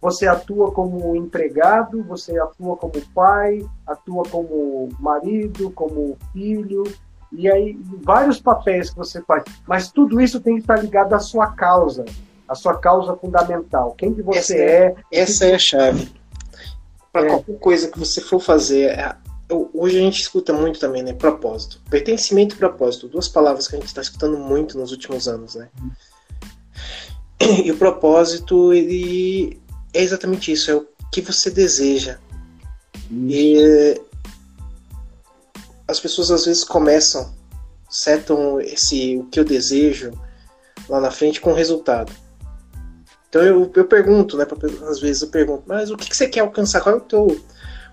você atua como empregado, você atua como pai, atua como marido, como filho, e aí vários papéis que você faz. Mas tudo isso tem que estar ligado à sua causa, à sua causa fundamental. Quem que você essa é? Essa é a chave. Para é. qualquer coisa que você for fazer, é, hoje a gente escuta muito também, né? Propósito. Pertencimento e propósito. Duas palavras que a gente está escutando muito nos últimos anos, né? E o propósito, ele é exatamente isso, é o que você deseja. E as pessoas às vezes começam, setam esse o que eu desejo lá na frente com o resultado. Então eu, eu pergunto, né? Às vezes eu pergunto, mas o que, que você quer alcançar? Qual é o teu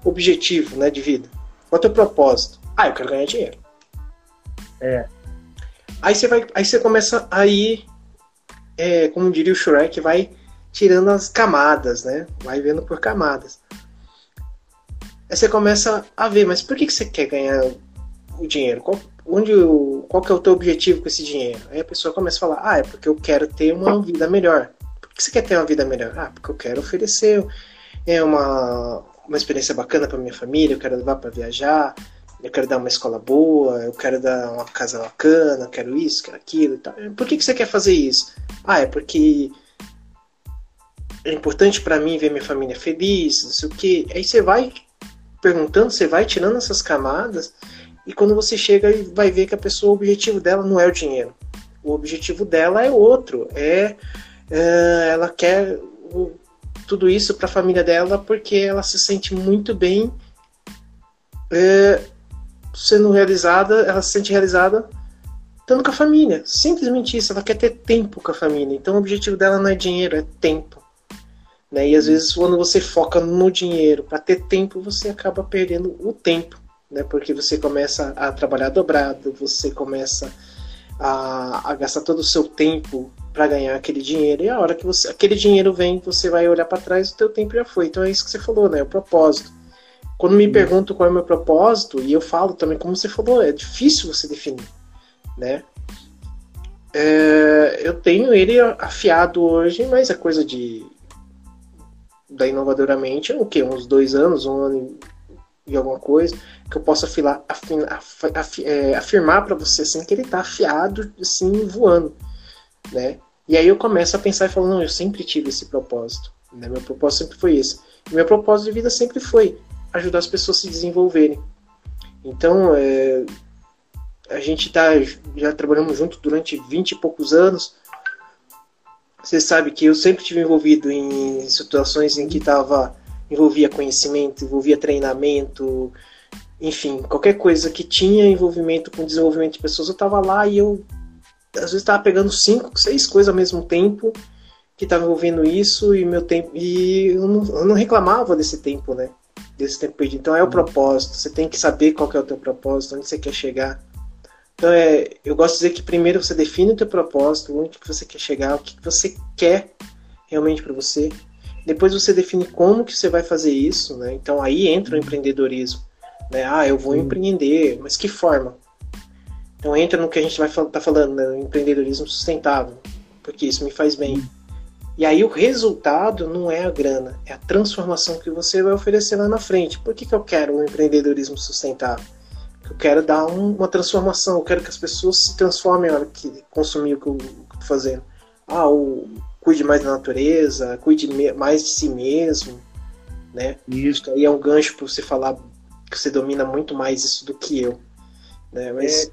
objetivo né, de vida? Qual é o teu propósito? Ah, eu quero ganhar dinheiro. É. Aí você vai, aí você começa a ir é, como diria o Shrek, vai tirando as camadas, né? Vai vendo por camadas. Aí você começa a ver, mas por que, que você quer ganhar o dinheiro? Qual, onde qual que é o teu objetivo com esse dinheiro? Aí a pessoa começa a falar, ah, é porque eu quero ter uma vida melhor. Por que você quer ter uma vida melhor? Ah, porque eu quero oferecer é, uma, uma experiência bacana para minha família, eu quero levar para viajar, eu quero dar uma escola boa, eu quero dar uma casa bacana, eu quero isso, quero aquilo e tal. Por que, que você quer fazer isso? Ah, é porque é importante para mim ver minha família feliz, não sei o quê. Aí você vai perguntando, você vai tirando essas camadas e quando você chega e vai ver que a pessoa, o objetivo dela não é o dinheiro. O objetivo dela é outro, é, é ela quer o, tudo isso para a família dela porque ela se sente muito bem é, sendo realizada, ela se sente realizada estando com a família. Simplesmente isso, ela quer ter tempo com a família. Então o objetivo dela não é dinheiro, é tempo. Né? E às vezes quando você foca no dinheiro para ter tempo, você acaba perdendo o tempo. né? Porque você começa a trabalhar dobrado, você começa a, a gastar todo o seu tempo para ganhar aquele dinheiro e a hora que você aquele dinheiro vem, você vai olhar para trás, o teu tempo já foi. Então é isso que você falou, né? O propósito. Quando me perguntam qual é o meu propósito, e eu falo também, como você falou, é difícil você definir, né? É, eu tenho ele afiado hoje, mas é coisa de da inovadoramente, o que uns dois anos, um ano e alguma coisa que eu possa afilar, afin, af, af, é, afirmar para você assim que ele está afiado, assim voando, né? E aí eu começo a pensar e falo, não, eu sempre tive esse propósito, né? Meu propósito sempre foi esse. E meu propósito de vida sempre foi ajudar as pessoas a se desenvolverem. Então, é, a gente tá, já trabalhamos junto durante 20 e poucos anos. Você sabe que eu sempre tive envolvido em situações em que estava envolvia conhecimento, envolvia treinamento, enfim, qualquer coisa que tinha envolvimento com desenvolvimento de pessoas, eu estava lá e eu às vezes estava pegando cinco, seis coisas ao mesmo tempo que estava envolvendo isso e meu tempo e eu não, eu não reclamava desse tempo, né? Desse tempo perdido. Então é o uhum. propósito. Você tem que saber qual que é o teu propósito, onde você quer chegar. Então é, eu gosto de dizer que primeiro você define o teu propósito, onde que você quer chegar, o que você quer realmente para você. Depois você define como que você vai fazer isso, né? Então aí entra o uhum. empreendedorismo, né? Ah, eu vou empreender, mas que forma? Então entra no que a gente vai estar tá falando, né? empreendedorismo sustentável, porque isso me faz bem. E aí o resultado não é a grana, é a transformação que você vai oferecer lá na frente. Por que, que eu quero um empreendedorismo sustentável? Eu quero dar um, uma transformação, eu quero que as pessoas se transformem na hora que consumir o que eu estou fazendo. Ah, o, cuide mais da natureza, cuide mais de si mesmo, né? Isso aí é um gancho para você falar que você domina muito mais isso do que eu, né? Mas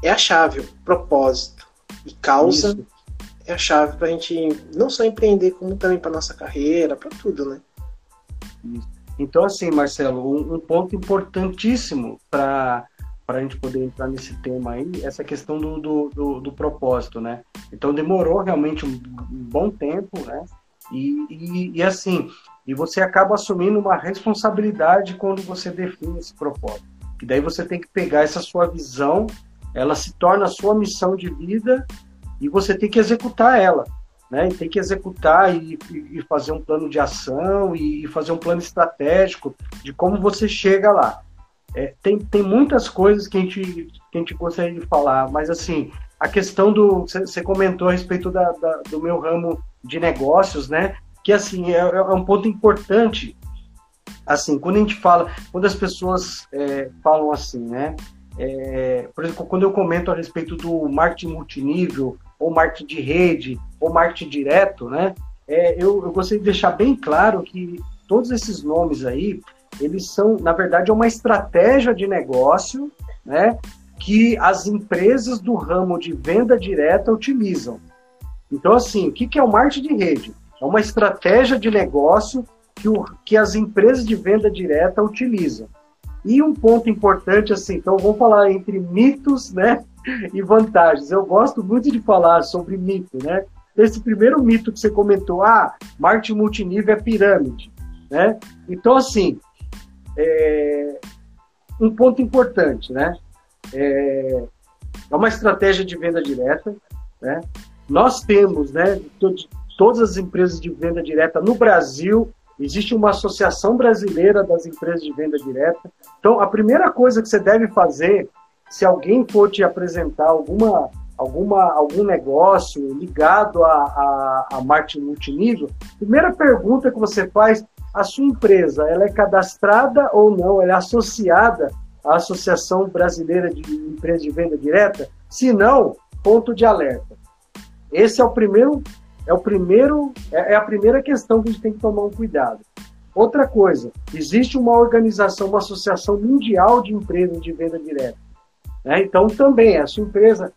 é, é a chave, o propósito e causa isso. É a chave para a gente não só empreender como também para nossa carreira, para tudo, né? Então assim, Marcelo, um, ponto importantíssimo para a gente poder entrar nesse tema aí, essa questão do, do, do, do propósito, né? Então demorou realmente um, bom tempo, né? E, e, e, assim, e você acaba assumindo uma responsabilidade quando você define esse propósito. Que daí você tem que pegar essa sua visão, ela se torna a sua missão de vida e você tem que executar ela. Né? E tem que executar e, e fazer um plano de ação e fazer um plano estratégico de como você chega lá. É, tem, tem muitas coisas que a, gente, que a gente gostaria de falar, mas assim, a questão do. Você comentou a respeito da, da, do meu ramo de negócios, né? Que assim, é, é, um ponto importante. Assim, quando a gente fala, quando as pessoas é, falam assim, né? É, por exemplo, quando eu comento a respeito do marketing multinível, ou marketing de rede, ou marketing direto, né? É, eu, eu gostaria de deixar bem claro que todos esses nomes aí, eles são, na verdade, é uma estratégia de negócio, né, que as empresas do ramo de venda direta utilizam. Então, assim, o que é o marketing de rede? É uma estratégia de negócio que, o, que as empresas de venda direta utilizam. E um ponto importante, assim, então vamos falar entre mitos, né, e vantagens. Eu gosto muito de falar sobre mito, né? Esse primeiro mito que você comentou, ah, marketing multinível é pirâmide, né? Então, assim, é, um ponto importante, né? É, é, uma estratégia de venda direta, né? Nós temos, né, todas as empresas de venda direta no Brasil, existe uma associação brasileira das empresas de venda direta. Então, a primeira coisa que você deve fazer, se alguém for te apresentar alguma, alguma, algum negócio ligado a, a, a marketing multinível, primeira pergunta que você faz a sua empresa ela é cadastrada ou não, ela é associada à Associação Brasileira de Empresas de Venda Direta? Se não, ponto de alerta. Esse é o primeiro, é o primeiro, é, é a primeira questão que a gente tem que tomar um cuidado. Outra coisa, existe uma organização, uma associação mundial de empresas de venda direta. Né? Então, também, a sua empresa,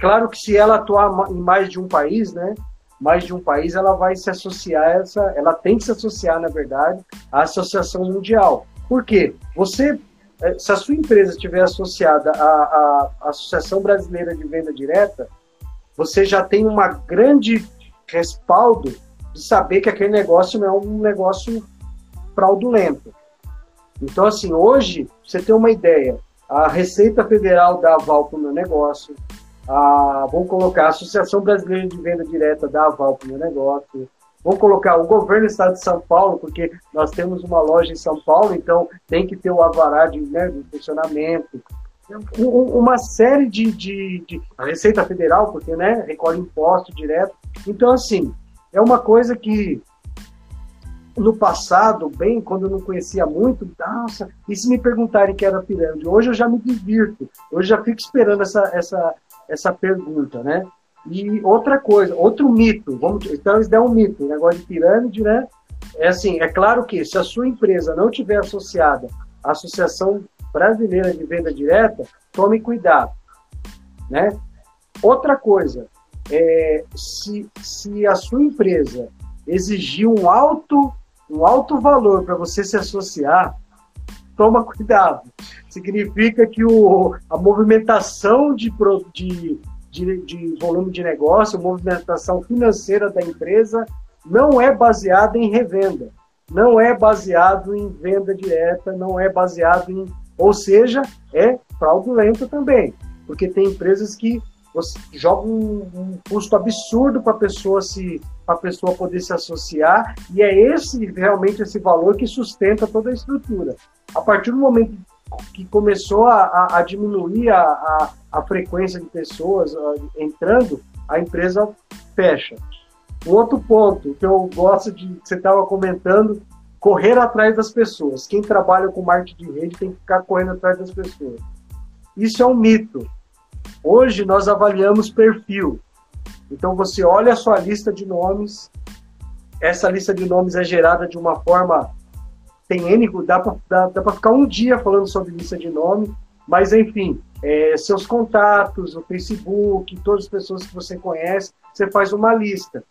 claro que se ela atuar em mais de um país, né, mais de um país, ela vai se associar a essa, ela tem que se associar, na verdade, à Associação Mundial. Por quê? Você, eh, se a sua empresa estiver associada à, à Associação Brasileira de Venda Direta, você já tem uma grande respaldo de saber que aquele negócio não é um negócio fraudulento. Então, assim, hoje, você tem uma ideia, a Receita Federal dá aval para o meu negócio, a, vamos colocar a Associação Brasileira de Venda Direta dá aval para o meu negócio, vamos colocar o governo do estado de São Paulo, porque nós temos uma loja em São Paulo, então tem que ter o avará de, né, de funcionamento, uma série de, de, de, A Receita Federal, porque né, recolhe imposto direto. Então, assim, é uma coisa que no passado, bem, quando eu não conhecia muito, nossa, e se me perguntarem que era pirâmide? Hoje eu já me divirto, hoje já fico esperando essa, essa, essa pergunta, né? E outra coisa, outro mito, vamos, então isso é um mito, o negócio de pirâmide, né? É assim, é claro que se a sua empresa não tiver associada à Associação Brasileira de Venda Direta, tome cuidado, né? Outra coisa, é, se, se a sua empresa exigir um alto um alto valor para você se associar, toma cuidado. Significa que o, a movimentação de, de, de, de volume de negócio, movimentação financeira da empresa não é baseada em revenda, não é baseado em venda direta, não é baseado em. Ou seja, é fraudulento também, porque tem empresas que você joga um, um custo absurdo para a pessoa se a pessoa poder se associar e é esse realmente esse valor que sustenta toda a estrutura. A partir do momento que começou a, a, a diminuir a, a, a, frequência de pessoas entrando, a empresa fecha. Um outro ponto que eu gosto de que você estava comentando, correr atrás das pessoas. Quem trabalha com marketing de rede tem que ficar correndo atrás das pessoas. Isso é um mito. Hoje nós avaliamos perfil. Então você olha a sua lista de nomes, essa lista de nomes é gerada de uma forma tem N, dá para ficar um dia falando sobre lista de nome, mas enfim, é, seus contatos, o Facebook, todas as pessoas que você conhece, você faz uma lista.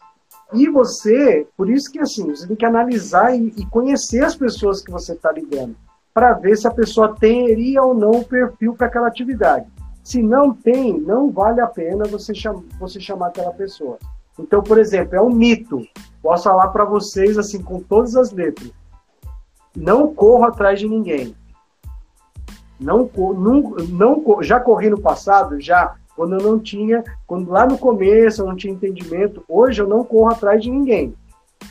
E você, por isso que assim, você tem que analisar e, e conhecer as pessoas que você está ligando, para ver se a pessoa teria ou não o perfil para aquela atividade. Se não tem, não vale a pena você, cham você chamar aquela pessoa. Então, por exemplo, é um mito. Posso falar para vocês assim com todas as letras. Não corro atrás de ninguém. Não, não, não já corri no passado, já quando eu não tinha, quando lá no começo eu não tinha entendimento. Hoje eu não corro atrás de ninguém.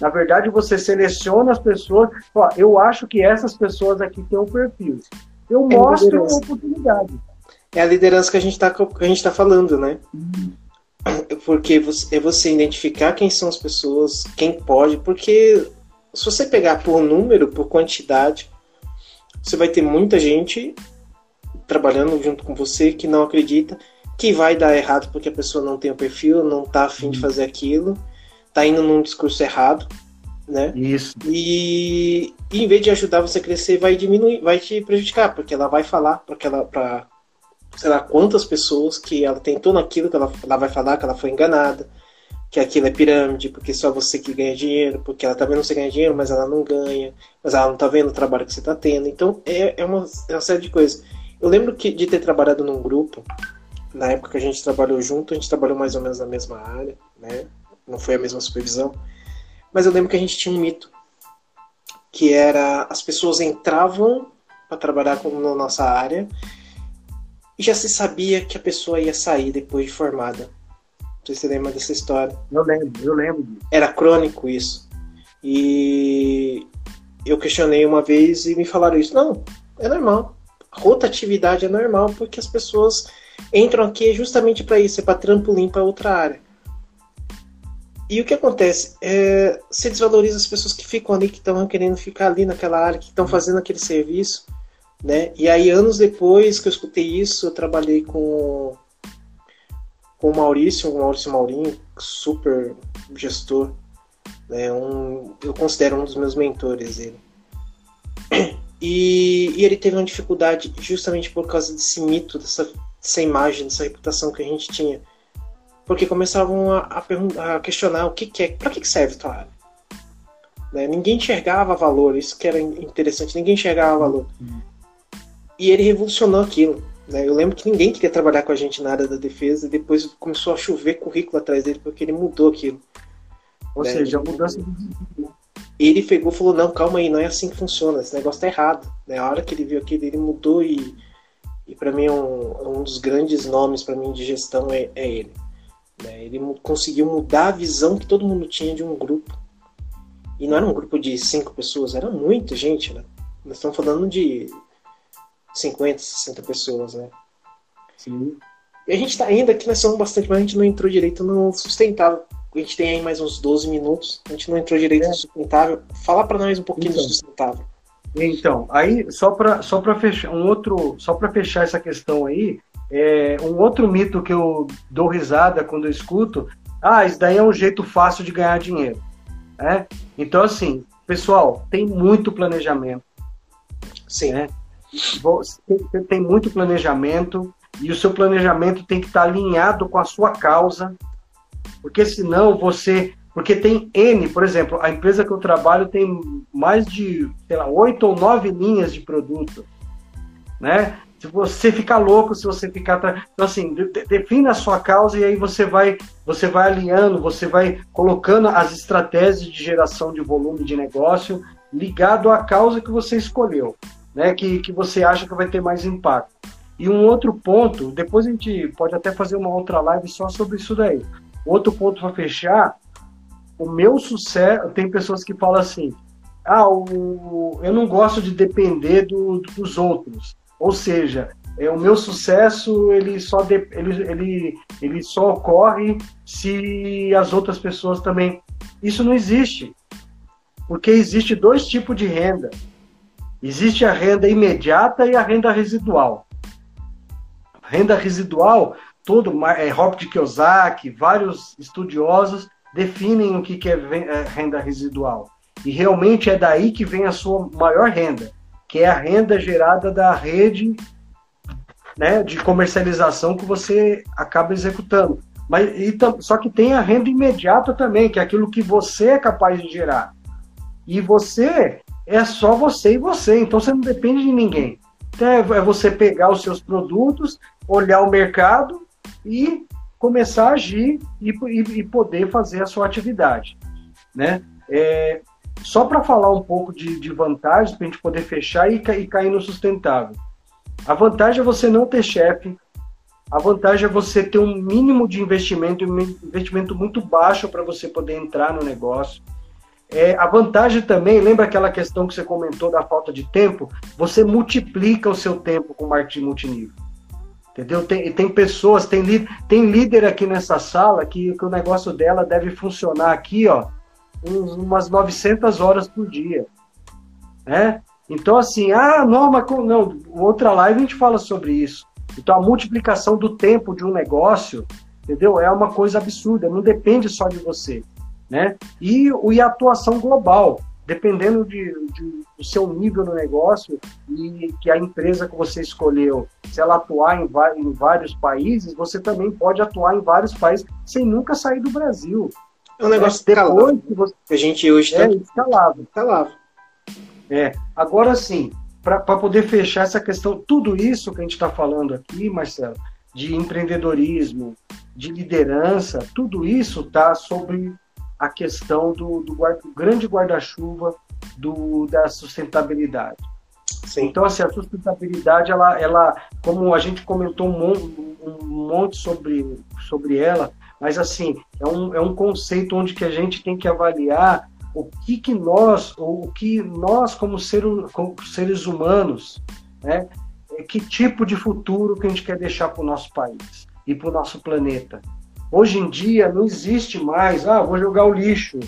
Na verdade, você seleciona as pessoas. Ó, eu acho que essas pessoas aqui têm um perfil. Eu mostro a oportunidade é a liderança que a gente está tá falando, né? Porque você, é você identificar quem são as pessoas, quem pode, porque se você pegar por número, por quantidade, você vai ter muita gente trabalhando junto com você que não acredita que vai dar errado porque a pessoa não tem o perfil, não tá afim de fazer aquilo, tá indo num discurso errado, né? Isso. E, e em vez de ajudar você a crescer, vai diminuir, vai te prejudicar, porque ela vai falar para aquela para sei lá quantas pessoas que ela tentou naquilo que ela, ela vai falar que ela foi enganada, que aquilo é pirâmide, porque só você que ganha dinheiro, porque ela tá vendo você ganhar dinheiro, mas ela não ganha, mas ela não tá vendo o trabalho que você tá tendo. Então é, é, uma, é uma série de coisas. Eu lembro que de ter trabalhado num grupo, na época que a gente trabalhou junto, a gente trabalhou mais ou menos na mesma área, né? Não foi a mesma supervisão. Mas eu lembro que a gente tinha um mito, que era as pessoas entravam para trabalhar com, na nossa área e já se sabia que a pessoa ia sair depois de formada. Não sei se você lembra dessa história. Eu lembro, eu lembro. Era crônico isso. E eu questionei uma vez e me falaram isso. Não, é normal. Rotatividade é normal porque as pessoas entram aqui justamente para isso, é para trampolim para outra área. E o que acontece? É, você desvaloriza as pessoas que ficam ali, que estão querendo ficar ali naquela área, que estão fazendo aquele serviço. Né? E aí, anos depois que eu escutei isso, eu trabalhei com, com o Maurício, o Maurício Maurinho, super gestor. Né? Um, eu considero um dos meus mentores ele. E, e, ele teve uma dificuldade justamente por causa desse mito, dessa, dessa imagem, dessa reputação que a gente tinha. Porque começavam a, a, a questionar o que, que é, para que, que serve tua área. Né? Ninguém enxergava valor, isso que era interessante, ninguém enxergava valor. Uhum. E ele revolucionou aquilo. Né? Eu lembro que ninguém queria trabalhar com a gente na área da defesa, e depois começou a chover currículo atrás dele, porque ele mudou aquilo. Ou né? seja, a mudança de ele pegou e falou, não, calma aí, não é assim que funciona, esse negócio tá errado. Né? A hora que ele viu aquilo, ele mudou e, e para mim é um, um dos grandes nomes para mim de gestão é, é ele. Né? Ele conseguiu mudar a visão que todo mundo tinha de um grupo. E não era um grupo de cinco pessoas, era muita gente, né? Nós estamos falando de 50, 60 pessoas, né? Sim. E a gente tá ainda aqui, nós somos bastante, mas a gente não entrou direito no sustentável. A gente tem aí mais uns 12 minutos, a gente não entrou direito é. no sustentável. Fala para nós um pouquinho então, do sustentável. Então, aí só para só para fechar um outro, só para fechar essa questão aí, é, um outro mito que eu dou risada quando eu escuto, ah, isso daí é um jeito fácil de ganhar dinheiro. Né? Então, assim, pessoal, tem muito planejamento. Sim. Né? Você tem muito planejamento e o seu planejamento tem que estar alinhado com a sua causa, porque senão você. Porque tem N, por exemplo, a empresa que eu trabalho tem mais de, sei lá, oito ou nove linhas de produto. Né? Se você ficar louco, se você ficar. Então, assim, defina a sua causa e aí você vai, você vai alinhando, você vai colocando as estratégias de geração de volume de negócio ligado à causa que você escolheu, né? Que, que você acha que vai ter mais impacto. E um outro ponto, depois a gente pode até fazer uma outra live só sobre isso daí. Outro ponto para fechar, o meu sucesso, tem pessoas que falam assim, ah, o, eu não gosto de depender do, dos outros. Ou seja, é, o meu sucesso ele só, de, ele, ele, ele só ocorre se as outras pessoas também. Isso não existe. Porque existe dois tipos de renda. Existe a renda imediata e a renda residual. Renda residual, todo é, Robert Kiyosaki, vários estudiosos definem o que é, é renda residual. E realmente é daí que vem a sua maior renda que é a renda gerada da rede né, de comercialização que você acaba executando. Mas, e, só que tem a renda imediata também, que é aquilo que você é capaz de gerar. E você é só você e você, então você não depende de ninguém. Então é, é você pegar os seus produtos, olhar o mercado e começar a agir e, e, e poder fazer a sua atividade. Né? É, só para falar um pouco de, de vantagens, para a gente poder fechar e, e cair no sustentável. A vantagem é você não ter chefe, a vantagem é você ter um mínimo de investimento, um investimento muito baixo para você poder entrar no negócio. É, a vantagem também, lembra aquela questão que você comentou da falta de tempo? Você multiplica o seu tempo com marketing multinível. Entendeu? Tem, tem pessoas, tem, tem líder aqui nessa sala que, que o negócio dela deve funcionar aqui, ó, uns, umas 900 horas por dia. Né? Então, assim, ah, não, mas não, outra live a gente fala sobre isso. Então, a multiplicação do tempo de um negócio, entendeu? É uma coisa absurda, não depende só de você. Né? E, e a atuação global, dependendo de, de, do seu nível no negócio e que a empresa que você escolheu, se ela atuar em, em vários países, você também pode atuar em vários países sem nunca sair do Brasil. É um negócio é, depois que você... a gente hoje é, escalável. escalável. É. Agora sim, para poder fechar essa questão, tudo isso que a gente está falando aqui, Marcelo, de empreendedorismo, de liderança, tudo isso está sobre a questão do, do, guarda, do grande guarda-chuva da sustentabilidade. Sim. Então, assim, a sustentabilidade, ela, ela, como a gente comentou um monte, um monte sobre, sobre ela, mas, assim, é um, é um conceito onde que a gente tem que avaliar o que, que nós, ou o que nós, como, ser, como seres humanos, né, é, que tipo de futuro que a gente quer deixar para o nosso país e para o nosso planeta. Hoje em dia não existe mais, ah, vou jogar o lixo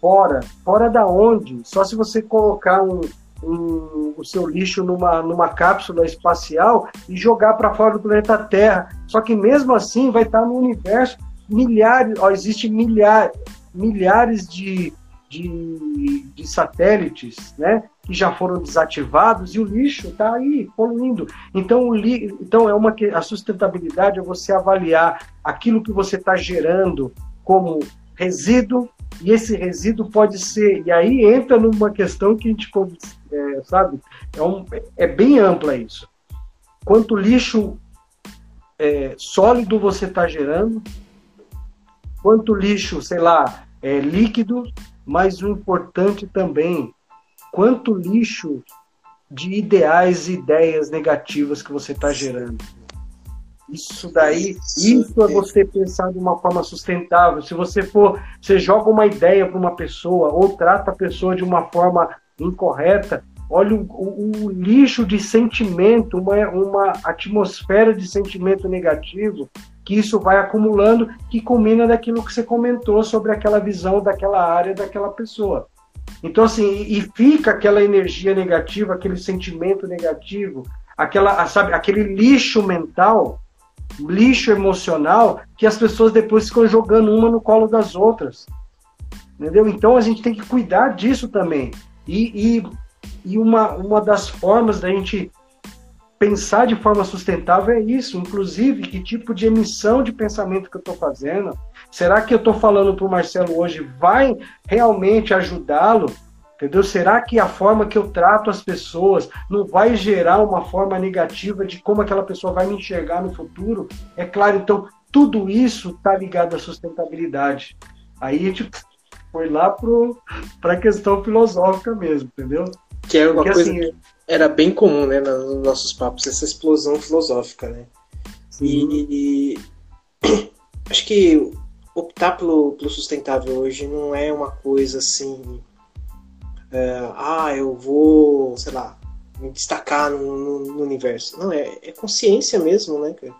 fora. Fora da onde? Só se você colocar um, um, o seu lixo numa, numa cápsula espacial e jogar para fora do planeta Terra. Só que mesmo assim vai estar no universo milhares, ó, existe milhares, milhares de, de, de, satélites, né, que já foram desativados e o lixo está aí poluindo. Então, o li, então é uma a sustentabilidade é você avaliar aquilo que você está gerando como resíduo e esse resíduo pode ser e aí entra numa questão que a gente é, sabe é, um, é bem ampla isso. Quanto lixo é, sólido você está gerando, quanto lixo, sei lá, é, líquido mas o importante também, quanto lixo de ideais e ideias negativas que você está gerando. Isso daí, isso é você pensar de uma forma sustentável. Se você for, você joga uma ideia para uma pessoa ou trata a pessoa de uma forma incorreta, olha o, o, o lixo de sentimento, uma, uma atmosfera de sentimento negativo que isso vai acumulando, que culmina daquilo que você comentou sobre aquela visão daquela área daquela pessoa. Então, assim, e fica aquela energia negativa, aquele sentimento negativo, aquela, sabe, aquele lixo mental, lixo emocional, que as pessoas depois ficam jogando uma no colo das outras. Entendeu? Então a gente tem que cuidar disso também. E, e, e uma, uma das formas da gente pensar de forma sustentável é isso, inclusive que tipo de emissão de pensamento que eu estou fazendo. Será que eu estou falando para o Marcelo hoje vai realmente ajudá-lo? Entendeu? Será que a forma que eu trato as pessoas não vai gerar uma forma negativa de como aquela pessoa vai me enxergar no futuro? É claro, então tudo isso está ligado à sustentabilidade. Aí a gente foi lá para a questão filosófica mesmo, entendeu? Que era uma Porque, coisa assim, era bem comum, né, nos nossos papos, essa explosão filosófica, né? E, e, acho que optar pelo, pelo, sustentável hoje não é uma coisa assim, é, ah, eu vou, sei lá, me destacar no, no, no universo. Não, é, é, consciência mesmo, né, cara?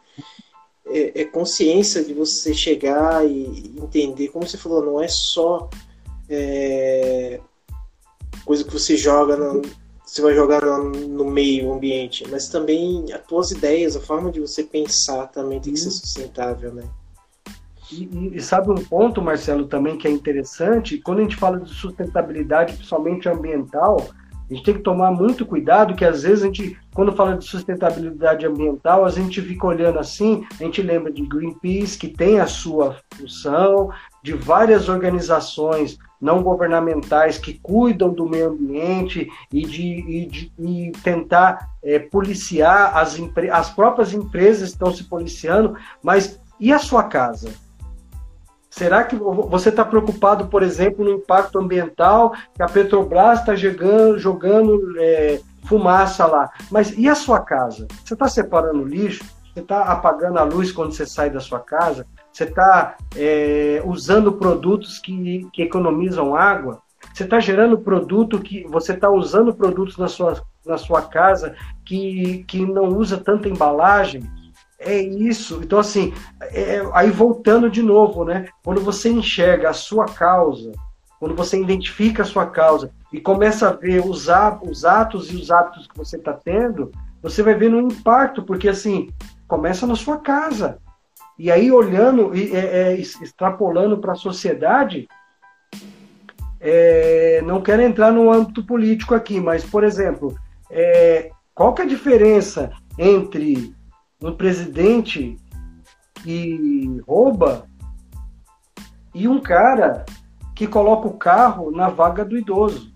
É, é, consciência de você chegar e entender, como você falou, não é só é, coisa que você joga no, você vai jogar no, no, meio ambiente, mas também as tuas ideias, a forma de você pensar também tem que ser sustentável, né? E, e, sabe um ponto, Marcelo, também que é interessante? Quando a gente fala de sustentabilidade, principalmente ambiental, a gente tem que tomar muito cuidado, que às vezes a gente, quando fala de sustentabilidade ambiental, a gente fica olhando assim, a gente lembra de Greenpeace, que tem a sua função, de várias organizações não governamentais que cuidam do meio ambiente e de, e de e tentar é, policiar as, as próprias empresas estão se policiando, mas e a sua casa? Será que você está preocupado, por exemplo, no impacto ambiental que a Petrobras está jogando, jogando é, fumaça lá? Mas e a sua casa? Você está separando lixo? Você está apagando a luz quando você sai da sua casa? Você está é, usando produtos que, que economizam água? Você está gerando produto que você está usando produtos na sua, na sua casa que, que não usa tanta embalagem? É isso. Então, assim, é, aí voltando de novo, né? Quando você enxerga a sua causa, quando você identifica a sua causa e começa a ver os, os atos e os hábitos que você está tendo, você vai ver no impacto, porque assim, começa na sua casa. E aí, olhando e é, é, extrapolando para a sociedade, é, não quero entrar no âmbito político aqui, mas, por exemplo, é, qual que é a diferença entre um presidente que rouba e um cara que coloca o carro na vaga do idoso.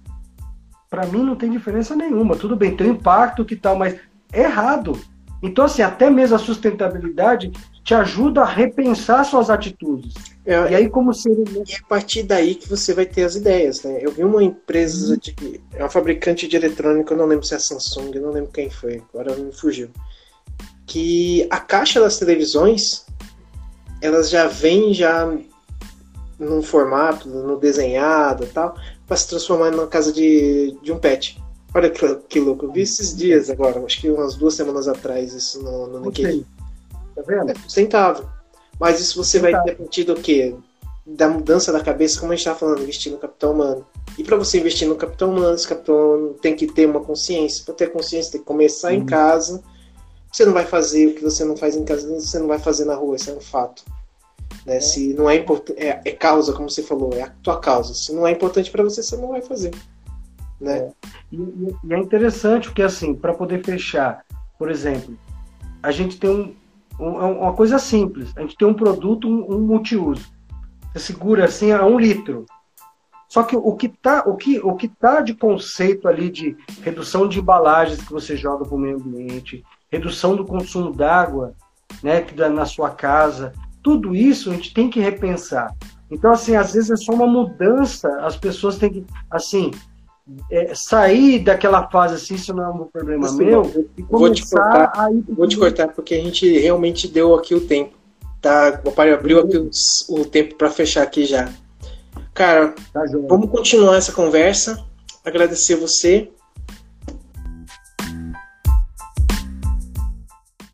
Para mim não tem diferença nenhuma. Tudo bem, tem um impacto que tal, mas é errado. Então, assim, até mesmo a sustentabilidade te ajuda a repensar suas atitudes. É, e aí, como ser E é a partir daí que você vai ter as ideias, né? Eu vi uma empresa de. É uma fabricante de eletrônica, eu não lembro se é a Samsung, eu não lembro quem foi, agora me fugiu que a caixa das televisões elas já vêm já num formato, no desenhado tal, para se transformar numa casa de, de um pet. Olha que, que louco, eu vi esses dias agora, acho que umas duas semanas atrás, isso no, no LinkedIn. Tá vendo? É sustentável. Mas isso você vai ter partir do quê? Da mudança da cabeça, como a gente estava falando, investir no capital humano. E para você investir no capital humano, esse capital humano tem que ter uma consciência. Para ter consciência, tem que começar uhum. em casa você não vai fazer o que você não faz em casa, você não vai fazer na rua, isso é um fato. Né? É. Se não é importante, é, é, causa, como você falou, é a tua causa. Se não é importante para você, você não vai fazer. Né? É. E, e, é interessante porque assim, para poder fechar, por exemplo, a gente tem um, um, é uma coisa simples, a gente tem um produto, um, um multiuso. Você segura assim a um litro. Só que o que tá, o que, o que tá de conceito ali de redução de embalagens que você joga para o meio ambiente, redução do consumo d'água né, na sua casa. Tudo isso a gente tem que repensar. Então, assim, às vezes é só uma mudança, as pessoas têm que, assim, é, sair daquela fase assim, isso não é um problema assim, meu, e vou te cortar, a. Vou te cortar, porque a gente realmente deu aqui o tempo. Tá? O pai abriu aqui o, o tempo para fechar aqui já. Cara, tá vamos continuar essa conversa. Agradecer você